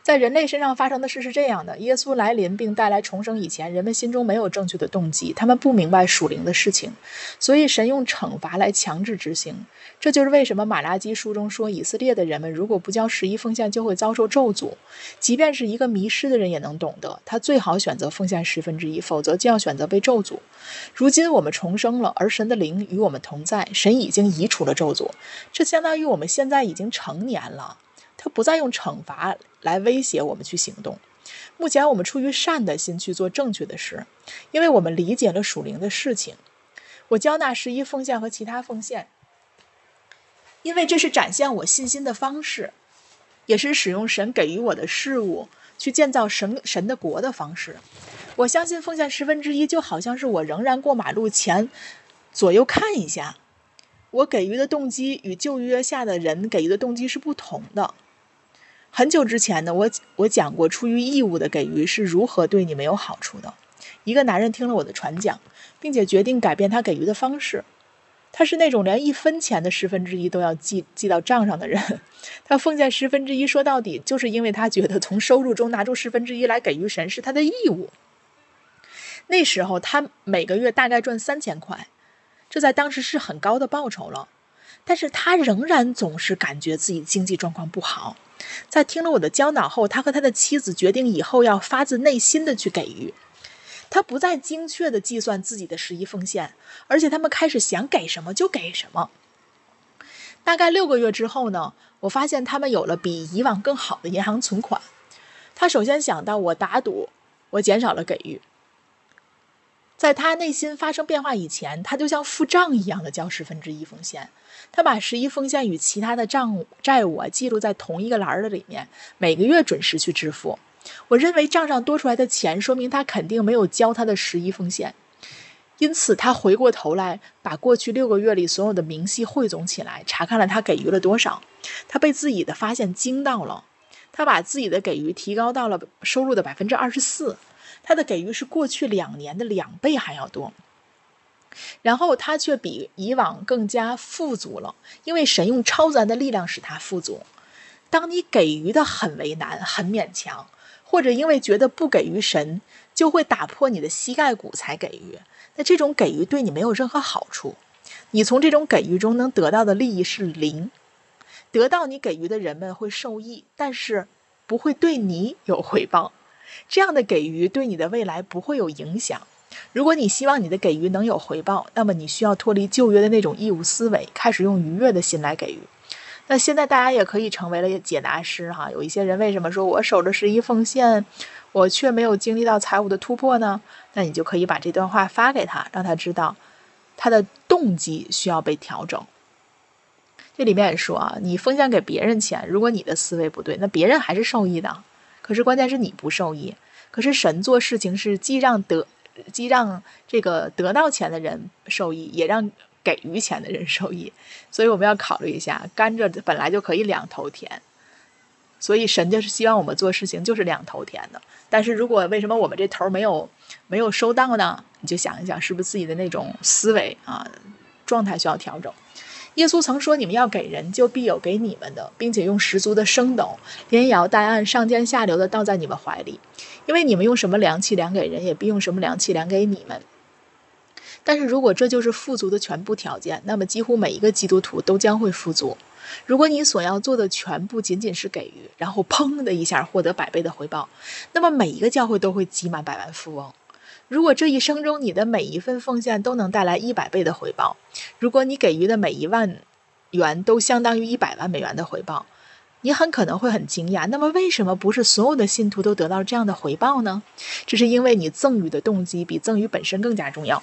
在人类身上发生的事是这样的：耶稣来临并带来重生以前，人们心中没有正确的动机，他们不明白属灵的事情，所以神用惩罚来强制执行。这就是为什么马拉基书中说，以色列的人们如果不交十一奉献，就会遭受咒诅。即便是一个迷失的人也能懂得，他最好选择奉献十分之一，否则就要选择被咒诅。如今我们重生了，而神的灵与我们同在，神已经移除了咒诅，这相当于我们现在已经成年了。他不再用惩罚来威胁我们去行动。目前我们出于善的心去做正确的事，因为我们理解了属灵的事情。我交纳十一奉献和其他奉献，因为这是展现我信心的方式，也是使用神给予我的事物去建造神神的国的方式。我相信奉献十分之一，就好像是我仍然过马路前左右看一下。我给予的动机与旧约下的人给予的动机是不同的。很久之前呢，我我讲过，出于义务的给予是如何对你没有好处的。一个男人听了我的传讲，并且决定改变他给予的方式。他是那种连一分钱的十分之一都要记记到账上的人。他奉献十分之一，说到底就是因为他觉得从收入中拿出十分之一来给予神是他的义务。那时候他每个月大概赚三千块，这在当时是很高的报酬了。但是他仍然总是感觉自己经济状况不好。在听了我的教导后，他和他的妻子决定以后要发自内心的去给予。他不再精确的计算自己的十一奉献，而且他们开始想给什么就给什么。大概六个月之后呢，我发现他们有了比以往更好的银行存款。他首先想到我打赌，我减少了给予。在他内心发生变化以前，他就像付账一样的交十分之一风险。他把十一风险与其他的账债务记录在同一个栏儿的里面，每个月准时去支付。我认为账上多出来的钱，说明他肯定没有交他的十一风险。因此，他回过头来，把过去六个月里所有的明细汇总起来，查看了他给予了多少。他被自己的发现惊到了，他把自己的给予提高到了收入的百分之二十四。他的给予是过去两年的两倍还要多，然后他却比以往更加富足了，因为神用超自然的力量使他富足。当你给予的很为难、很勉强，或者因为觉得不给予神就会打破你的膝盖骨才给予，那这种给予对你没有任何好处。你从这种给予中能得到的利益是零，得到你给予的人们会受益，但是不会对你有回报。这样的给予对你的未来不会有影响。如果你希望你的给予能有回报，那么你需要脱离旧约的那种义务思维，开始用愉悦的心来给予。那现在大家也可以成为了解答师哈。有一些人为什么说我守着十一奉献，我却没有经历到财务的突破呢？那你就可以把这段话发给他，让他知道他的动机需要被调整。这里面也说啊，你奉献给别人钱，如果你的思维不对，那别人还是受益的。可是关键是你不受益，可是神做事情是既让得，既让这个得到钱的人受益，也让给予钱的人受益，所以我们要考虑一下，甘蔗本来就可以两头甜，所以神就是希望我们做事情就是两头甜的。但是如果为什么我们这头没有没有收到呢？你就想一想，是不是自己的那种思维啊状态需要调整？耶稣曾说：“你们要给人，就必有给你们的，并且用十足的升斗，连摇带按，上尖下流的倒在你们怀里。因为你们用什么量器量给人，也必用什么量器量给你们。但是如果这就是富足的全部条件，那么几乎每一个基督徒都将会富足。如果你所要做的全部仅仅是给予，然后砰的一下获得百倍的回报，那么每一个教会都会挤满百万富翁。”如果这一生中你的每一份奉献都能带来一百倍的回报，如果你给予的每一万元都相当于一百万美元的回报，你很可能会很惊讶。那么，为什么不是所有的信徒都得到这样的回报呢？这是因为你赠予的动机比赠予本身更加重要。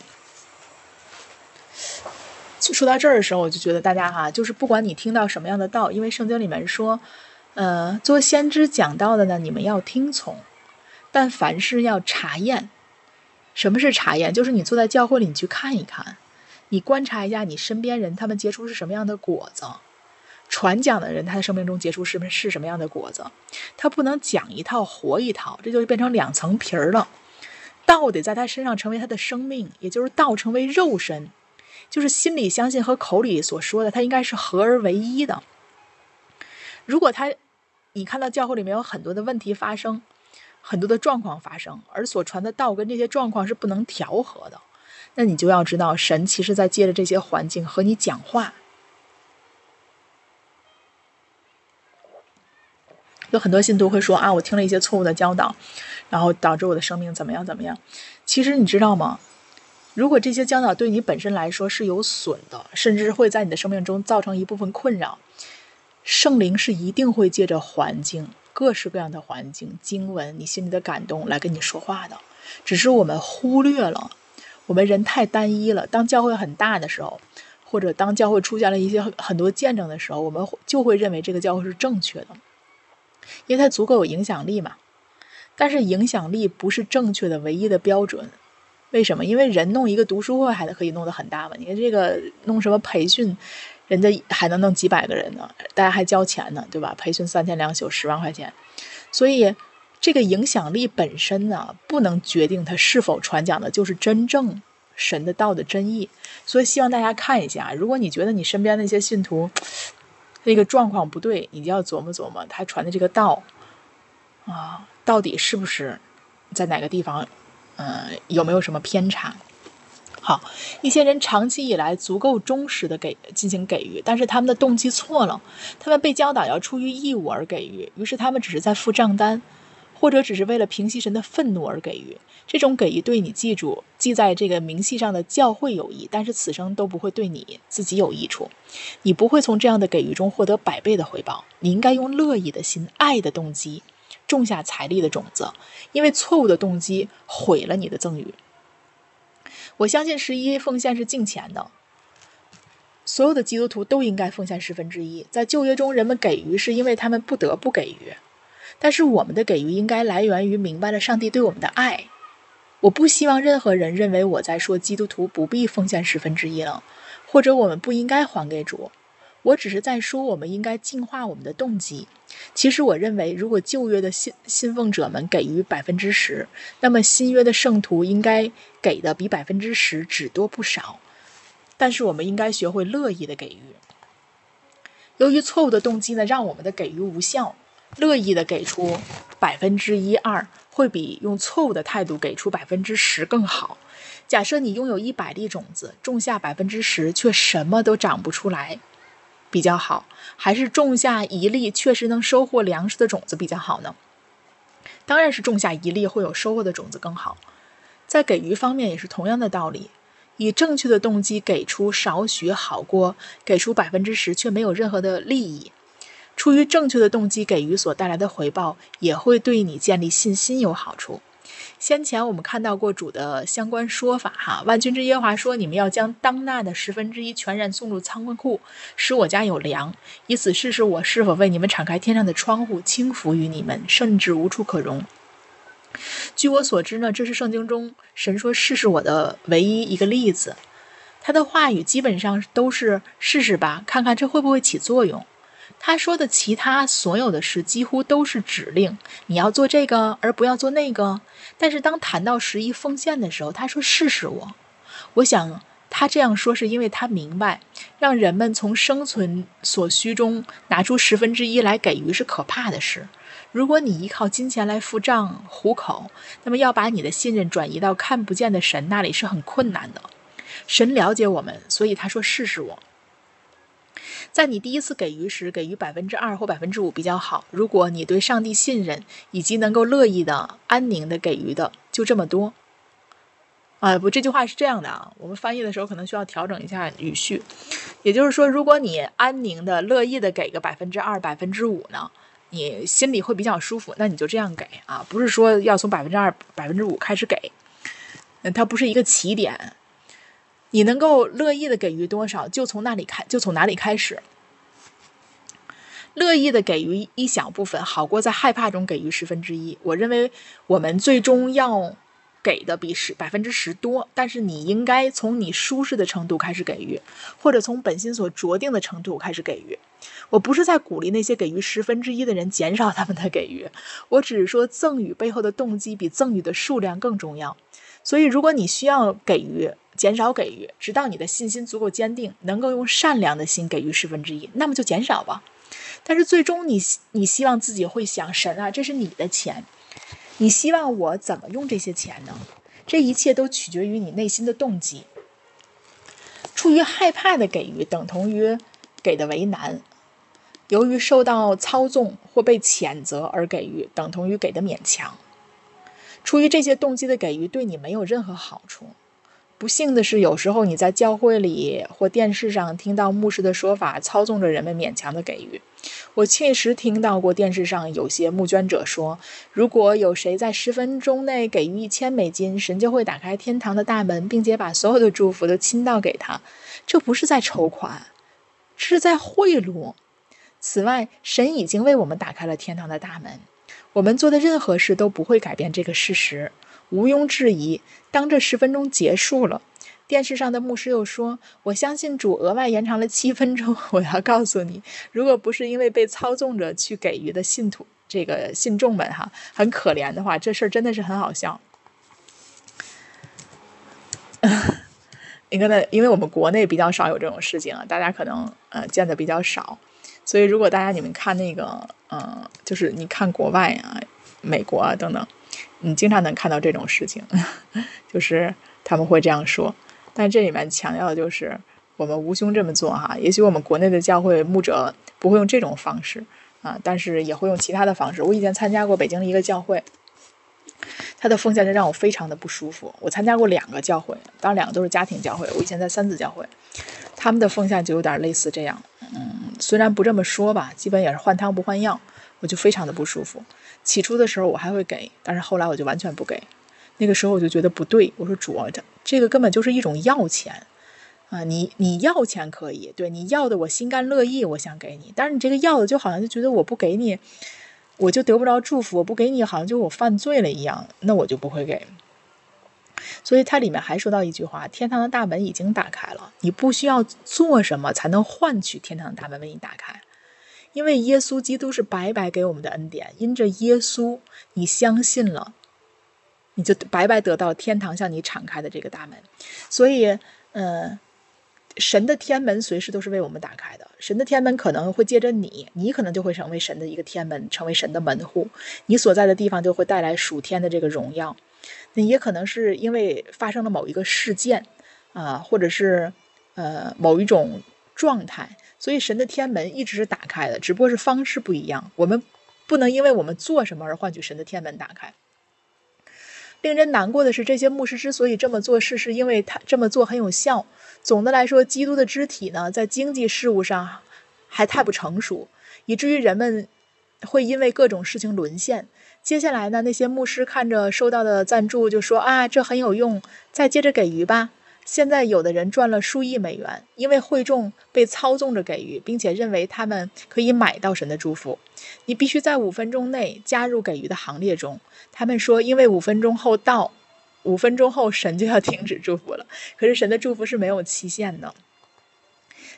就说到这儿的时候，我就觉得大家哈，就是不管你听到什么样的道，因为圣经里面说，呃，做先知讲道的呢，你们要听从，但凡事要查验。什么是查验？就是你坐在教会里，你去看一看，你观察一下你身边人他们结出是什么样的果子。传讲的人，他的生命中结出是是什么样的果子？他不能讲一套活一套，这就变成两层皮儿了。道得在他身上成为他的生命，也就是道成为肉身，就是心里相信和口里所说的，他应该是合而为一的。如果他，你看到教会里面有很多的问题发生，很多的状况发生，而所传的道跟这些状况是不能调和的，那你就要知道，神其实在借着这些环境和你讲话。有很多信徒会说啊，我听了一些错误的教导，然后导致我的生命怎么样怎么样。其实你知道吗？如果这些教导对你本身来说是有损的，甚至会在你的生命中造成一部分困扰，圣灵是一定会借着环境、各式各样的环境、经文、你心里的感动来跟你说话的。只是我们忽略了，我们人太单一了。当教会很大的时候，或者当教会出现了一些很多见证的时候，我们就会认为这个教会是正确的。因为它足够有影响力嘛，但是影响力不是正确的唯一的标准。为什么？因为人弄一个读书会还可以弄得很大嘛。你看这个弄什么培训，人家还能弄几百个人呢，大家还交钱呢，对吧？培训三天两宿十万块钱，所以这个影响力本身呢，不能决定他是否传讲的就是真正神的道的真意。所以希望大家看一下，如果你觉得你身边那些信徒，那个状况不对，你就要琢磨琢磨，他传的这个道啊，到底是不是在哪个地方，嗯，有没有什么偏差？好，一些人长期以来足够忠实的给进行给予，但是他们的动机错了，他们被教导要出于义务而给予，于是他们只是在付账单。或者只是为了平息神的愤怒而给予，这种给予对你记住记在这个明细上的教会有益，但是此生都不会对你自己有益处。你不会从这样的给予中获得百倍的回报。你应该用乐意的心、爱的动机种下财力的种子，因为错误的动机毁了你的赠与。我相信十一奉献是敬虔的，所有的基督徒都应该奉献十分之一。在旧约中，人们给予是因为他们不得不给予。但是我们的给予应该来源于明白了上帝对我们的爱。我不希望任何人认为我在说基督徒不必奉献十分之一了，或者我们不应该还给主。我只是在说我们应该净化我们的动机。其实我认为，如果旧约的信信奉者们给予百分之十，那么新约的圣徒应该给的比百分之十只多不少。但是我们应该学会乐意的给予。由于错误的动机呢，让我们的给予无效。乐意的给出百分之一二，会比用错误的态度给出百分之十更好。假设你拥有一百粒种子，种下百分之十却什么都长不出来，比较好，还是种下一粒确实能收获粮食的种子比较好呢？当然是种下一粒会有收获的种子更好。在给予方面也是同样的道理，以正确的动机给出少许好过给出百分之十却没有任何的利益。出于正确的动机给予所带来的回报，也会对你建立信心有好处。先前我们看到过主的相关说法，哈，万军之耶和华说：“你们要将当纳的十分之一全然送入仓库，使我家有粮，以此试试我是否为你们敞开天上的窗户，倾福于你们，甚至无处可容。”据我所知呢，这是圣经中神说“试试我的”唯一一个例子。他的话语基本上都是“试试吧，看看这会不会起作用。”他说的其他所有的事几乎都是指令，你要做这个而不要做那个。但是当谈到十一奉献的时候，他说：“试试我。”我想他这样说是因为他明白，让人们从生存所需中拿出十分之一来给予是可怕的事。如果你依靠金钱来付账糊口，那么要把你的信任转移到看不见的神那里是很困难的。神了解我们，所以他说：“试试我。”在你第一次给予时，给予百分之二或百分之五比较好。如果你对上帝信任，以及能够乐意的、安宁的给予的，就这么多。啊，不，这句话是这样的啊。我们翻译的时候可能需要调整一下语序。也就是说，如果你安宁的、乐意的给个百分之二、百分之五呢，你心里会比较舒服，那你就这样给啊，不是说要从百分之二、百分之五开始给。嗯，它不是一个起点。你能够乐意的给予多少，就从那里开，就从哪里开始。乐意的给予一小部分，好过在害怕中给予十分之一。我认为我们最终要给的比十百分之十多，但是你应该从你舒适的程度开始给予，或者从本心所酌定的程度开始给予。我不是在鼓励那些给予十分之一的人减少他们的给予，我只是说赠予背后的动机比赠予的数量更重要。所以，如果你需要给予，减少给予，直到你的信心足够坚定，能够用善良的心给予十分之一，那么就减少吧。但是最终，你你希望自己会想，神啊，这是你的钱，你希望我怎么用这些钱呢？这一切都取决于你内心的动机。出于害怕的给予，等同于给的为难。由于受到操纵或被谴责而给予，等同于给的勉强。出于这些动机的给予，对你没有任何好处。不幸的是，有时候你在教会里或电视上听到牧师的说法，操纵着人们勉强的给予。我确实听到过电视上有些募捐者说，如果有谁在十分钟内给予一千美金，神就会打开天堂的大门，并且把所有的祝福都倾倒给他。这不是在筹款，这是在贿赂。此外，神已经为我们打开了天堂的大门，我们做的任何事都不会改变这个事实。毋庸置疑，当这十分钟结束了，电视上的牧师又说：“我相信主额外延长了七分钟。”我要告诉你，如果不是因为被操纵着去给予的信徒，这个信众们哈很可怜的话，这事儿真的是很好笑。你看呢？因为我们国内比较少有这种事情啊，大家可能呃见的比较少。所以，如果大家你们看那个，嗯，就是你看国外啊，美国啊等等，你经常能看到这种事情，就是他们会这样说。但这里面强调的就是我们无兄这么做哈。也许我们国内的教会牧者不会用这种方式啊，但是也会用其他的方式。我以前参加过北京的一个教会，他的奉献就让我非常的不舒服。我参加过两个教会，当然两个都是家庭教会。我以前在三子教会，他们的奉献就有点类似这样。嗯，虽然不这么说吧，基本也是换汤不换药，我就非常的不舒服。起初的时候我还会给，但是后来我就完全不给。那个时候我就觉得不对，我说主，这这个根本就是一种要钱啊！你你要钱可以，对你要的我心甘乐意，我想给你，但是你这个要的就好像就觉得我不给你，我就得不着祝福，我不给你好像就我犯罪了一样，那我就不会给。所以它里面还说到一句话：天堂的大门已经打开了，你不需要做什么才能换取天堂的大门为你打开，因为耶稣基督是白白给我们的恩典，因着耶稣你相信了，你就白白得到天堂向你敞开的这个大门。所以，嗯，神的天门随时都是为我们打开的，神的天门可能会借着你，你可能就会成为神的一个天门，成为神的门户，你所在的地方就会带来属天的这个荣耀。那也可能是因为发生了某一个事件，啊，或者是呃某一种状态，所以神的天门一直是打开的，只不过是方式不一样。我们不能因为我们做什么而换取神的天门打开。令人难过的是，这些牧师之所以这么做，事是因为他这么做很有效。总的来说，基督的肢体呢，在经济事务上还太不成熟，以至于人们会因为各种事情沦陷。接下来呢？那些牧师看着收到的赞助，就说：“啊，这很有用，再接着给予吧。”现在有的人赚了数亿美元，因为会众被操纵着给予，并且认为他们可以买到神的祝福。你必须在五分钟内加入给予的行列中。他们说，因为五分钟后到，五分钟后神就要停止祝福了。可是神的祝福是没有期限的。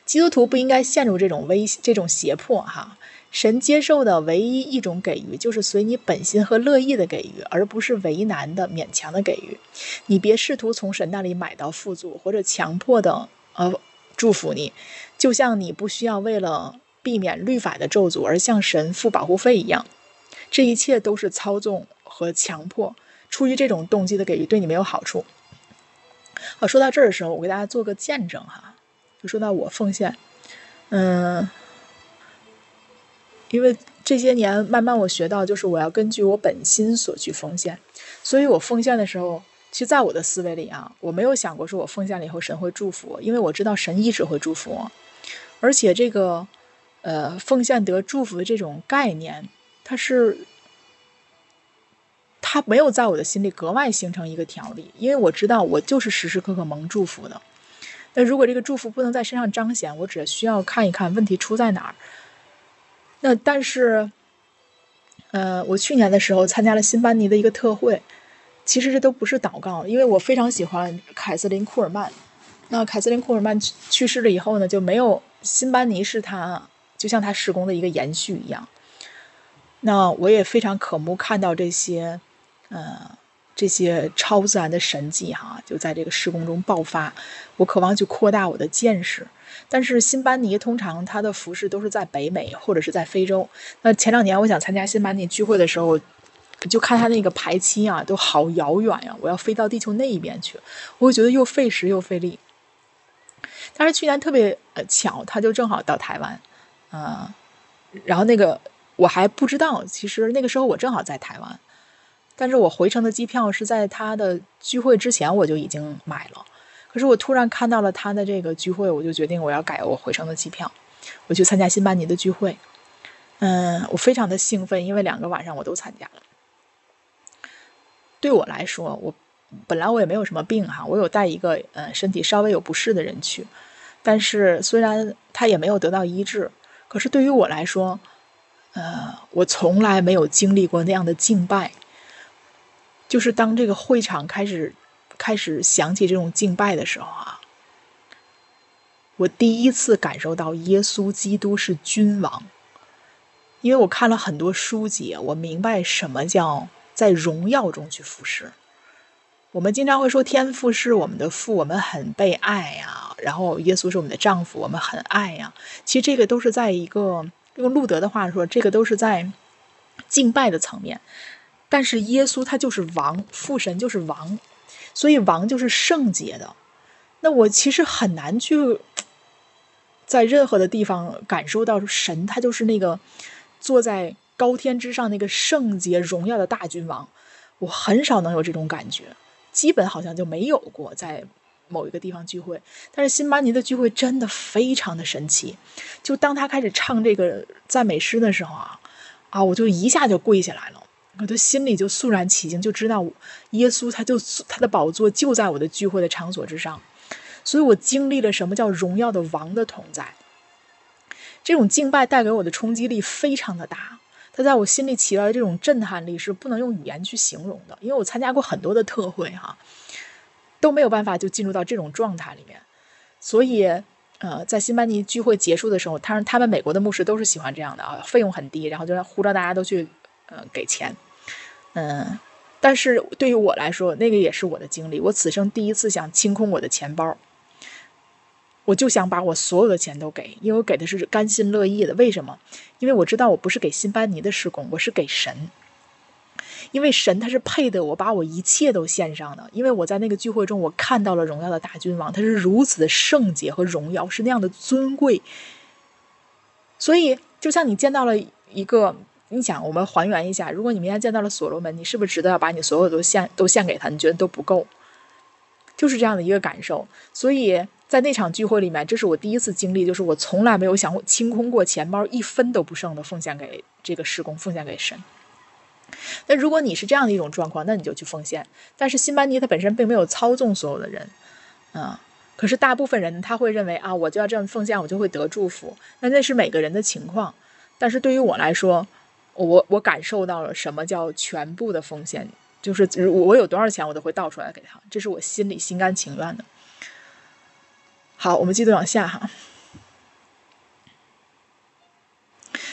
基督徒不应该陷入这种危这种胁迫，哈。神接受的唯一一种给予，就是随你本心和乐意的给予，而不是为难的、勉强的给予。你别试图从神那里买到富足，或者强迫的呃祝福你，就像你不需要为了避免律法的咒诅而向神付保护费一样。这一切都是操纵和强迫，出于这种动机的给予对你没有好处。好，说到这儿的时候，我给大家做个见证哈，就说到我奉献，嗯。因为这些年慢慢我学到，就是我要根据我本心所去奉献，所以我奉献的时候，其实在我的思维里啊，我没有想过说我奉献了以后神会祝福我，因为我知道神一直会祝福我，而且这个呃奉献得祝福的这种概念，它是它没有在我的心里格外形成一个条例，因为我知道我就是时时刻刻蒙祝福的。那如果这个祝福不能在身上彰显，我只需要看一看问题出在哪儿。那但是，呃，我去年的时候参加了新班尼的一个特会，其实这都不是祷告，因为我非常喜欢凯瑟琳·库尔曼。那凯瑟琳·库尔曼去世了以后呢，就没有辛班尼是他就像他施工的一个延续一样。那我也非常渴慕看到这些，呃，这些超自然的神迹哈，就在这个施工中爆发。我渴望去扩大我的见识。但是辛班尼通常他的服饰都是在北美或者是在非洲。那前两年我想参加辛班尼聚会的时候。就看他那个排期啊，都好遥远呀！我要飞到地球那一边去，我会觉得又费时又费力。但是去年特别呃巧，他就正好到台湾，嗯，然后那个我还不知道，其实那个时候我正好在台湾，但是我回程的机票是在他的聚会之前我就已经买了。可是我突然看到了他的这个聚会，我就决定我要改我回程的机票，我去参加新班尼的聚会。嗯，我非常的兴奋，因为两个晚上我都参加了。对我来说，我本来我也没有什么病哈，我有带一个呃身体稍微有不适的人去，但是虽然他也没有得到医治，可是对于我来说，呃，我从来没有经历过那样的敬拜。就是当这个会场开始开始响起这种敬拜的时候啊，我第一次感受到耶稣基督是君王，因为我看了很多书籍，我明白什么叫。在荣耀中去服侍，我们经常会说天父是我们的父，我们很被爱呀。然后耶稣是我们的丈夫，我们很爱呀。其实这个都是在一个用路德的话说，这个都是在敬拜的层面。但是耶稣他就是王，父神就是王，所以王就是圣洁的。那我其实很难去在任何的地方感受到神，他就是那个坐在。高天之上那个圣洁荣耀的大君王，我很少能有这种感觉，基本好像就没有过在某一个地方聚会。但是辛巴尼的聚会真的非常的神奇，就当他开始唱这个赞美诗的时候啊，啊，我就一下就跪下来了，我的心里就肃然起敬，就知道耶稣他就他的宝座就在我的聚会的场所之上，所以我经历了什么叫荣耀的王的同在，这种敬拜带给我的冲击力非常的大。他在我心里起到的这种震撼力是不能用语言去形容的，因为我参加过很多的特会哈，都没有办法就进入到这种状态里面。所以，呃，在新班尼聚会结束的时候，他他们美国的牧师都是喜欢这样的啊，费用很低，然后就呼召大家都去呃给钱，嗯，但是对于我来说，那个也是我的经历，我此生第一次想清空我的钱包。我就想把我所有的钱都给，因为我给的是甘心乐意的。为什么？因为我知道我不是给辛班尼的施工，我是给神。因为神他是配的我把我一切都献上的。因为我在那个聚会中，我看到了荣耀的大君王，他是如此的圣洁和荣耀，是那样的尊贵。所以，就像你见到了一个，你想，我们还原一下，如果你明天见到了所罗门，你是不是值得要把你所有都献都献给他？你觉得都不够？就是这样的一个感受。所以。在那场聚会里面，这是我第一次经历，就是我从来没有想过清空过钱包，一分都不剩的奉献给这个施工，奉献给神。那如果你是这样的一种状况，那你就去奉献。但是辛班尼他本身并没有操纵所有的人，嗯，可是大部分人他会认为啊，我就要这样奉献，我就会得祝福。那那是每个人的情况。但是对于我来说，我我感受到了什么叫全部的风险，就是我有多少钱，我都会倒出来给他，这是我心里心甘情愿的。好，我们继续往下哈。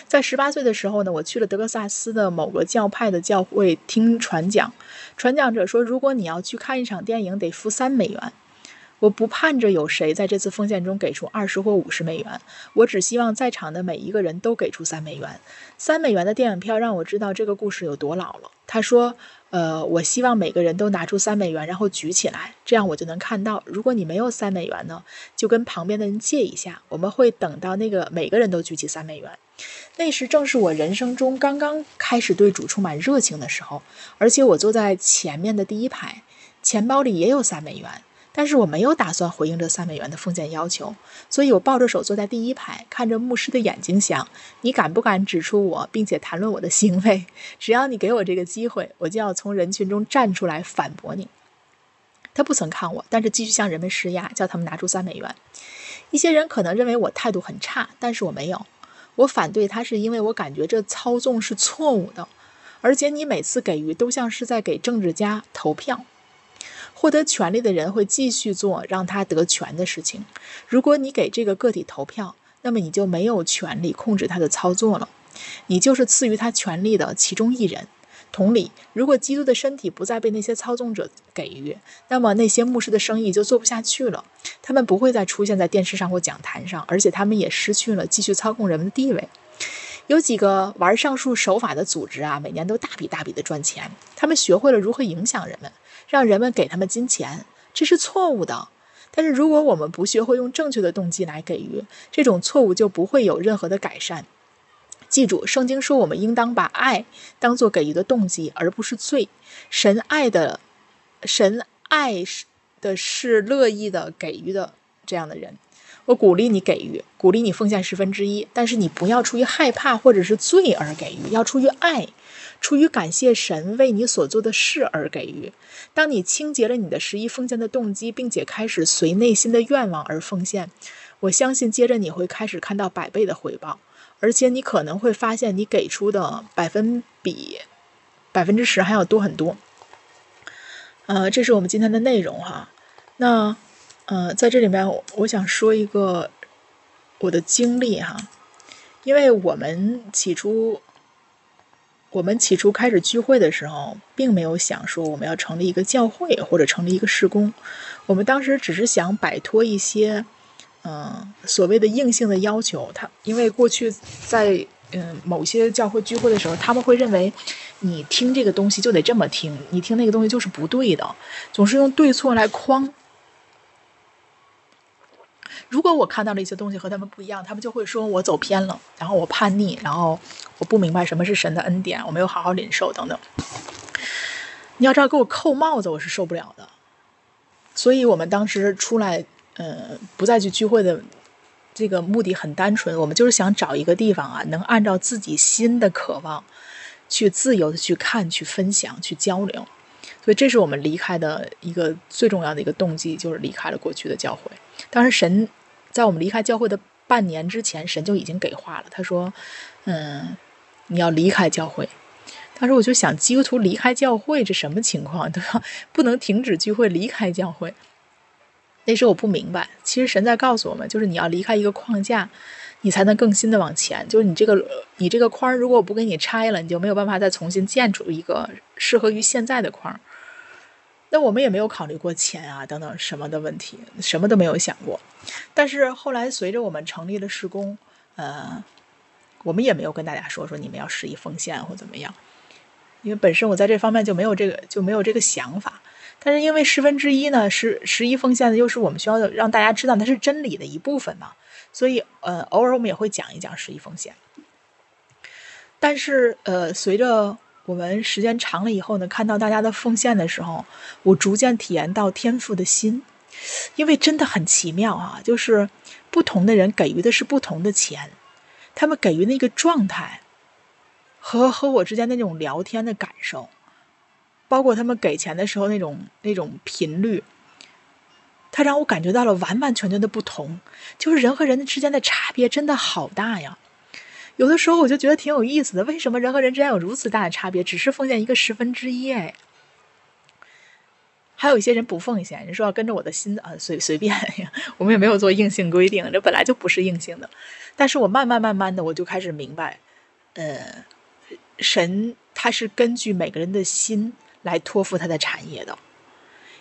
在十八岁的时候呢，我去了德克萨斯的某个教派的教会听传讲。传讲者说，如果你要去看一场电影，得付三美元。我不盼着有谁在这次奉献中给出二十或五十美元，我只希望在场的每一个人都给出三美元。三美元的电影票让我知道这个故事有多老了。他说。呃，我希望每个人都拿出三美元，然后举起来，这样我就能看到。如果你没有三美元呢，就跟旁边的人借一下。我们会等到那个每个人都举起三美元。那时正是我人生中刚刚开始对主充满热情的时候，而且我坐在前面的第一排，钱包里也有三美元。但是我没有打算回应这三美元的奉献要求，所以我抱着手坐在第一排，看着牧师的眼睛，想：你敢不敢指出我，并且谈论我的行为？只要你给我这个机会，我就要从人群中站出来反驳你。他不曾看我，但是继续向人们施压，叫他们拿出三美元。一些人可能认为我态度很差，但是我没有。我反对他，是因为我感觉这操纵是错误的。而且你每次给予都像是在给政治家投票。获得权利的人会继续做让他得权的事情。如果你给这个个体投票，那么你就没有权利控制他的操作了，你就是赐予他权利的其中一人。同理，如果基督的身体不再被那些操纵者给予，那么那些牧师的生意就做不下去了。他们不会再出现在电视上或讲坛上，而且他们也失去了继续操控人们的地位。有几个玩上述手法的组织啊，每年都大笔大笔的赚钱。他们学会了如何影响人们，让人们给他们金钱，这是错误的。但是如果我们不学会用正确的动机来给予，这种错误就不会有任何的改善。记住，圣经说我们应当把爱当做给予的动机，而不是罪。神爱的，神爱的是乐意的给予的这样的人。我鼓励你给予，鼓励你奉献十分之一，但是你不要出于害怕或者是罪而给予，要出于爱，出于感谢神为你所做的事而给予。当你清洁了你的十一奉献的动机，并且开始随内心的愿望而奉献，我相信接着你会开始看到百倍的回报。而且你可能会发现，你给出的百分比百分之十还要多很多。呃，这是我们今天的内容哈。那呃，在这里面，我想说一个我的经历哈，因为我们起初我们起初开始聚会的时候，并没有想说我们要成立一个教会或者成立一个事工，我们当时只是想摆脱一些。嗯，所谓的硬性的要求，他因为过去在嗯某些教会聚会的时候，他们会认为你听这个东西就得这么听，你听那个东西就是不对的，总是用对错来框。如果我看到了一些东西和他们不一样，他们就会说我走偏了，然后我叛逆，然后我不明白什么是神的恩典，我没有好好领受等等。你要知道，给我扣帽子，我是受不了的。所以我们当时出来。呃，不再去聚会的这个目的很单纯，我们就是想找一个地方啊，能按照自己心的渴望去自由的去看、去分享、去交流。所以，这是我们离开的一个最重要的一个动机，就是离开了过去的教会。当时，神在我们离开教会的半年之前，神就已经给话了。他说：“嗯，你要离开教会。”当时我就想，基督徒离开教会这什么情况？对吧？不能停止聚会，离开教会。那时候我不明白，其实神在告诉我们，就是你要离开一个框架，你才能更新的往前。就是你这个你这个框，如果我不给你拆了，你就没有办法再重新建出一个适合于现在的框。那我们也没有考虑过钱啊等等什么的问题，什么都没有想过。但是后来随着我们成立了施工，呃，我们也没有跟大家说说你们要施以奉献或怎么样，因为本身我在这方面就没有这个就没有这个想法。但是因为十分之一呢，十十一奉献的又是我们需要让大家知道它是真理的一部分嘛，所以呃，偶尔我们也会讲一讲十一奉献。但是呃，随着我们时间长了以后呢，看到大家的奉献的时候，我逐渐体验到天赋的心，因为真的很奇妙啊，就是不同的人给予的是不同的钱，他们给予那个状态和和我之间那种聊天的感受。包括他们给钱的时候那种那种频率，他让我感觉到了完完全全的不同。就是人和人之间的差别真的好大呀！有的时候我就觉得挺有意思的，为什么人和人之间有如此大的差别？只是奉献一个十分之一哎。还有一些人不奉献，人说要跟着我的心啊，随随便。我们也没有做硬性规定，这本来就不是硬性的。但是我慢慢慢慢的，我就开始明白，呃，神他是根据每个人的心。来托付他的产业的，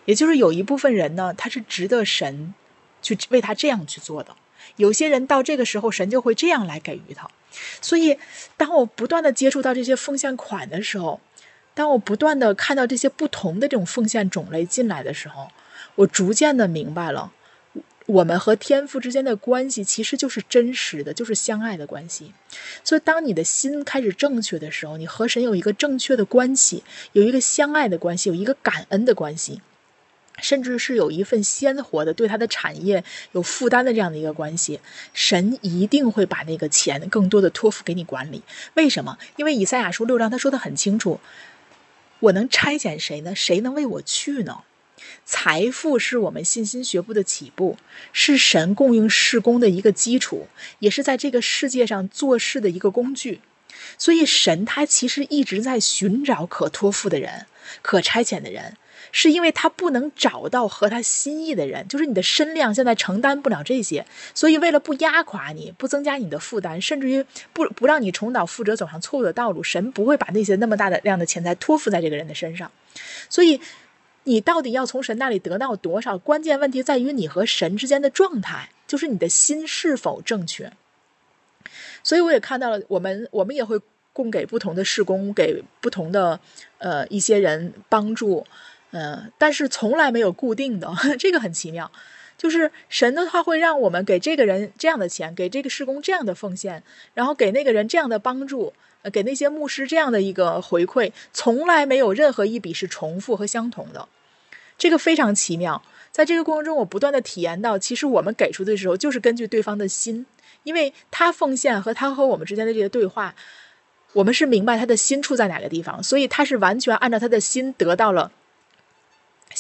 也就是有一部分人呢，他是值得神去为他这样去做的。有些人到这个时候，神就会这样来给予他。所以，当我不断的接触到这些奉献款的时候，当我不断的看到这些不同的这种奉献种类进来的时候，我逐渐的明白了。我们和天赋之间的关系其实就是真实的，就是相爱的关系。所以，当你的心开始正确的时候，你和神有一个正确的关系，有一个相爱的关系，有一个感恩的关系，甚至是有一份鲜活的对他的产业有负担的这样的一个关系。神一定会把那个钱更多的托付给你管理。为什么？因为以赛亚书六章他说的很清楚：“我能差遣谁呢？谁能为我去呢？”财富是我们信心学部的起步，是神供应事工的一个基础，也是在这个世界上做事的一个工具。所以神他其实一直在寻找可托付的人、可差遣的人，是因为他不能找到合他心意的人，就是你的身量现在承担不了这些，所以为了不压垮你、不增加你的负担，甚至于不不让你重蹈覆辙走上错误的道路，神不会把那些那么大的量的钱财托付在这个人的身上。所以，你到底要从神那里得到多少？关键问题在于你和神之间的状态，就是你的心是否正确。所以我也看到了，我们我们也会供给不同的事工，给不同的呃一些人帮助，嗯，但是从来没有固定的，这个很奇妙。就是神的话会让我们给这个人这样的钱，给这个事工这样的奉献，然后给那个人这样的帮助，给那些牧师这样的一个回馈，从来没有任何一笔是重复和相同的，这个非常奇妙。在这个过程中，我不断的体验到，其实我们给出的时候，就是根据对方的心。因为他奉献和他和我们之间的这些对话，我们是明白他的心处在哪个地方，所以他是完全按照他的心得到了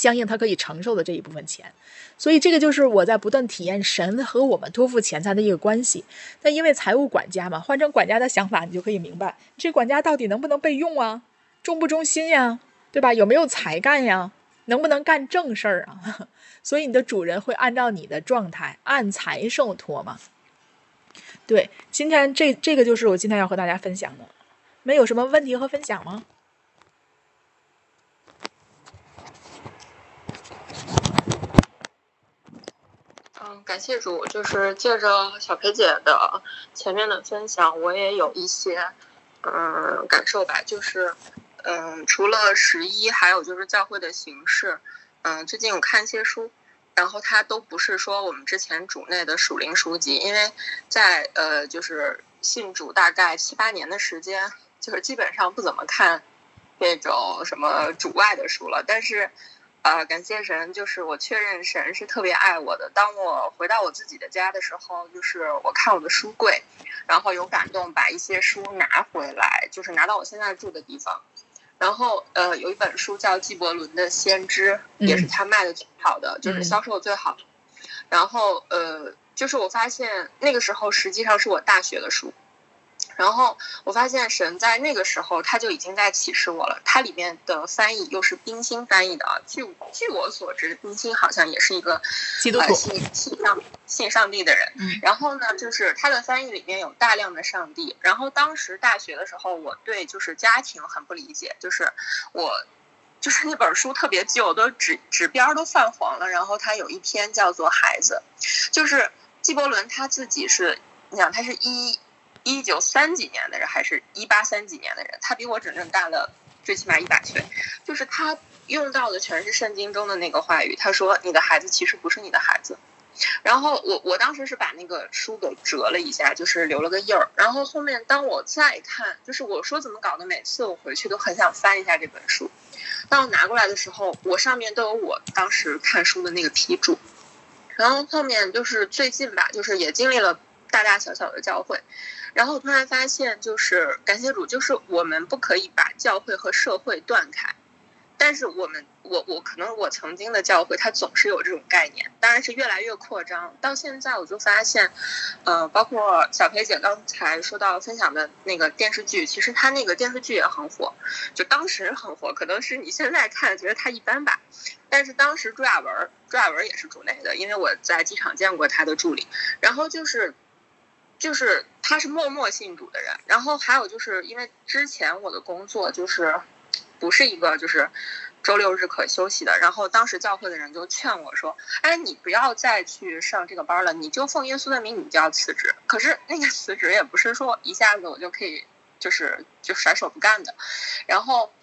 相应他可以承受的这一部分钱。所以这个就是我在不断体验神和我们托付钱财的一个关系。那因为财务管家嘛，换成管家的想法，你就可以明白这管家到底能不能被用啊，忠不忠心呀，对吧？有没有才干呀？能不能干正事儿啊？所以你的主人会按照你的状态按财受托嘛。对，今天这这个就是我今天要和大家分享的，没有什么问题和分享吗？感谢主，就是借着小裴姐的前面的分享，我也有一些嗯感受吧，就是嗯，除了十一，还有就是教会的形式，嗯，最近我看一些书。然后它都不是说我们之前主内的属灵书籍，因为在呃就是信主大概七八年的时间，就是基本上不怎么看那种什么主外的书了。但是，呃，感谢神，就是我确认神是特别爱我的。当我回到我自己的家的时候，就是我看我的书柜，然后有感动，把一些书拿回来，就是拿到我现在住的地方。然后，呃，有一本书叫纪伯伦的《先知》，也是他卖的最好的，就是销售最好。然后，呃，就是我发现那个时候实际上是我大学的书。然后我发现神在那个时候他就已经在启示我了。它里面的翻译又是冰心翻译的啊。据据我所知，冰心好像也是一个基督徒，信信上信上帝的人。嗯。然后呢，就是他的翻译里面有大量的上帝。然后当时大学的时候，我对就是家庭很不理解，就是我就是那本书特别旧，都纸纸边都泛黄了。然后他有一篇叫做《孩子》，就是纪伯伦他自己是，你想他是一。一九三几年的人，还是一八三几年的人，他比我整整大了最起码一百岁。就是他用到的全是圣经中的那个话语。他说：“你的孩子其实不是你的孩子。”然后我我当时是把那个书给折了一下，就是留了个印儿。然后后面当我再看，就是我说怎么搞的，每次我回去都很想翻一下这本书。当我拿过来的时候，我上面都有我当时看书的那个批注。然后后面就是最近吧，就是也经历了大大小小的教会。然后我突然发现，就是感谢主，就是我们不可以把教会和社会断开。但是我们，我我可能我曾经的教会，它总是有这种概念，当然是越来越扩张。到现在我就发现，呃，包括小裴姐刚才说到分享的那个电视剧，其实它那个电视剧也很火，就当时很火，可能是你现在看觉得它一般吧。但是当时朱亚文，朱亚文也是主内的，因为我在机场见过他的助理。然后就是。就是他是默默信主的人，然后还有就是因为之前我的工作就是不是一个就是周六日可休息的，然后当时教会的人就劝我说：“哎，你不要再去上这个班了，你就奉耶稣的名，你就要辞职。”可是那个辞职也不是说一下子我就可以就是就甩手不干的，然后。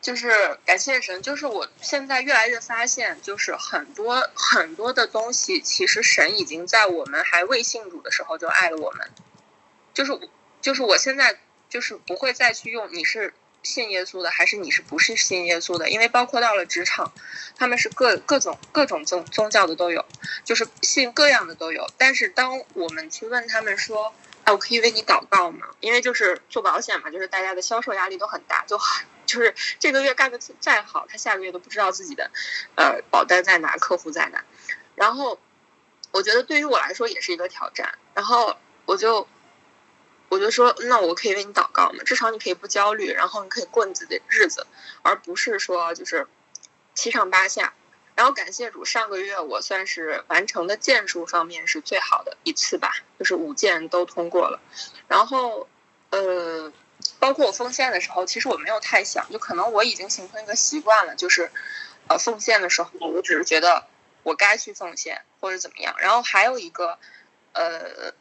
就是感谢神，就是我现在越来越发现，就是很多很多的东西，其实神已经在我们还未信主的时候就爱了我们。就是就是我现在就是不会再去用你是信耶稣的，还是你是不是信耶稣的，因为包括到了职场，他们是各各种各种宗宗教的都有，就是信各样的都有。但是当我们去问他们说，我可以为你祷告吗？因为就是做保险嘛，就是大家的销售压力都很大，就很。就是这个月干的再好，他下个月都不知道自己的，呃，保单在哪，客户在哪。然后，我觉得对于我来说也是一个挑战。然后我就，我就说，那我可以为你祷告嘛，至少你可以不焦虑，然后你可以过你自己的日子，而不是说就是七上八下。然后感谢主，上个月我算是完成的件数方面是最好的一次吧，就是五件都通过了。然后，呃，包括我奉献的时候，其实我没有太想，就可能我已经形成一个习惯了，就是呃奉献的时候，我只是觉得我该去奉献或者怎么样。然后还有一个，呃，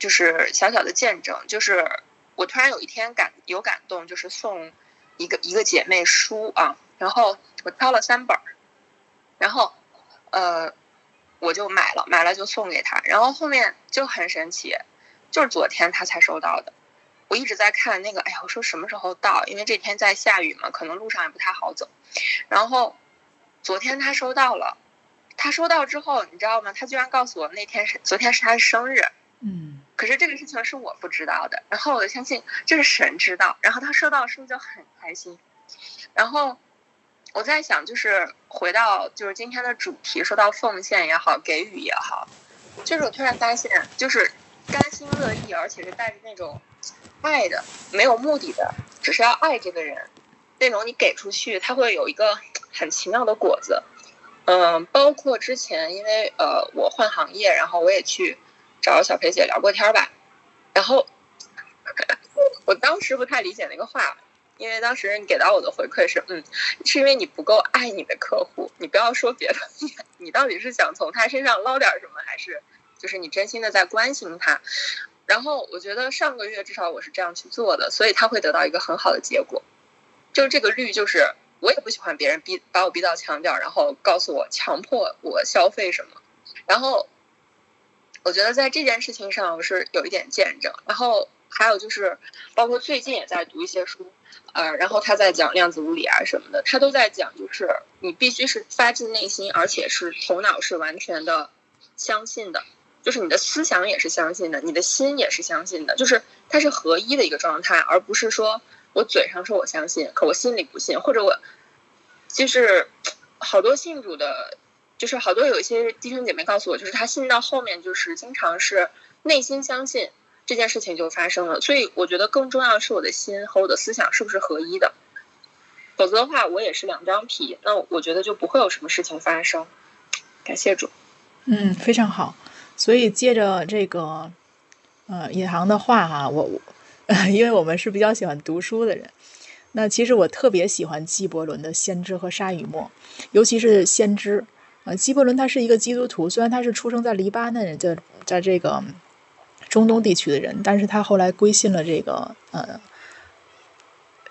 就是小小的见证，就是我突然有一天感有感动，就是送一个一个姐妹书啊，然后我挑了三本儿。然后，呃，我就买了，买了就送给他。然后后面就很神奇，就是昨天他才收到的。我一直在看那个，哎呀，我说什么时候到？因为这天在下雨嘛，可能路上也不太好走。然后昨天他收到了，他收到之后，你知道吗？他居然告诉我那天是昨天是他的生日。嗯。可是这个事情是我不知道的。然后我就相信这是神知道。然后他收到是不是就很开心？然后。我在想，就是回到就是今天的主题，说到奉献也好，给予也好，就是我突然发现，就是甘心乐意，而且是带着那种爱的，没有目的的，只是要爱这个人，那种你给出去，他会有一个很奇妙的果子。嗯，包括之前因为呃我换行业，然后我也去找小裴姐聊过天吧，然后 我当时不太理解那个话。因为当时你给到我的回馈是，嗯，是因为你不够爱你的客户，你不要说别的，你到底是想从他身上捞点什么，还是就是你真心的在关心他？然后我觉得上个月至少我是这样去做的，所以他会得到一个很好的结果。就这个率，就是我也不喜欢别人逼把我逼到墙角，然后告诉我强迫我消费什么。然后我觉得在这件事情上我是有一点见证。然后还有就是，包括最近也在读一些书。呃，然后他在讲量子物理啊什么的，他都在讲，就是你必须是发自内心，而且是头脑是完全的相信的，就是你的思想也是相信的，你的心也是相信的，就是它是合一的一个状态，而不是说我嘴上说我相信，可我心里不信，或者我就是好多信主的，就是好多有一些弟兄姐妹告诉我，就是他信到后面就是经常是内心相信。这件事情就发生了，所以我觉得更重要的是我的心和我的思想是不是合一的，否则的话我也是两张皮，那我觉得就不会有什么事情发生。感谢主，嗯，非常好。所以借着这个呃尹航的话哈，我我 因为我们是比较喜欢读书的人，那其实我特别喜欢纪伯伦的《先知和沙与沫》，尤其是先知呃，纪伯伦他是一个基督徒，虽然他是出生在黎巴嫩，在在这个。中东地区的人，但是他后来归信了这个呃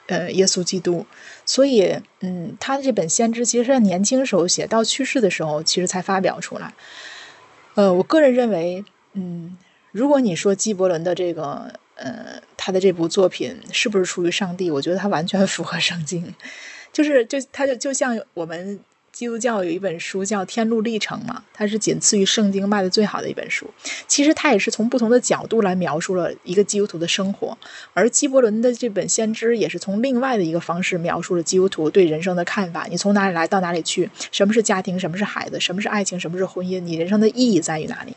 呃耶稣基督，所以嗯，他的这本先知其实是在年轻时候写，到去世的时候其实才发表出来。呃，我个人认为，嗯，如果你说纪伯伦的这个呃他的这部作品是不是出于上帝，我觉得他完全 符合圣经，就是就他就就像我们。基督教有一本书叫《天路历程》嘛，它是仅次于圣经卖的最好的一本书。其实它也是从不同的角度来描述了一个基督徒的生活，而基伯伦的这本《先知》也是从另外的一个方式描述了基督徒对人生的看法。你从哪里来到哪里去？什么是家庭？什么是孩子？什么是爱情？什么是婚姻？你人生的意义在于哪里？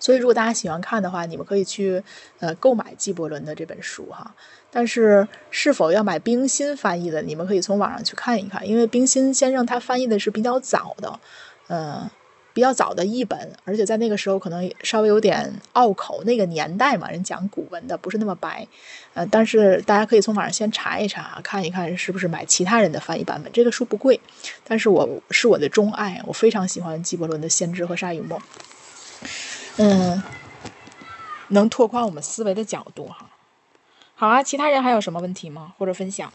所以，如果大家喜欢看的话，你们可以去呃购买纪伯伦的这本书哈。但是，是否要买冰心翻译的，你们可以从网上去看一看，因为冰心先生他翻译的是比较早的，呃，比较早的译本，而且在那个时候可能稍微有点拗口，那个年代嘛，人讲古文的不是那么白，呃，但是大家可以从网上先查一查，看一看是不是买其他人的翻译版本。这个书不贵，但是我是我的钟爱，我非常喜欢纪伯伦的《先知》和《沙与沫》。嗯，能拓宽我们思维的角度哈。好啊，其他人还有什么问题吗？或者分享？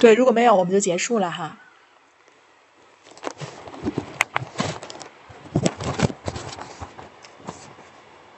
对，如果没有，我们就结束了哈。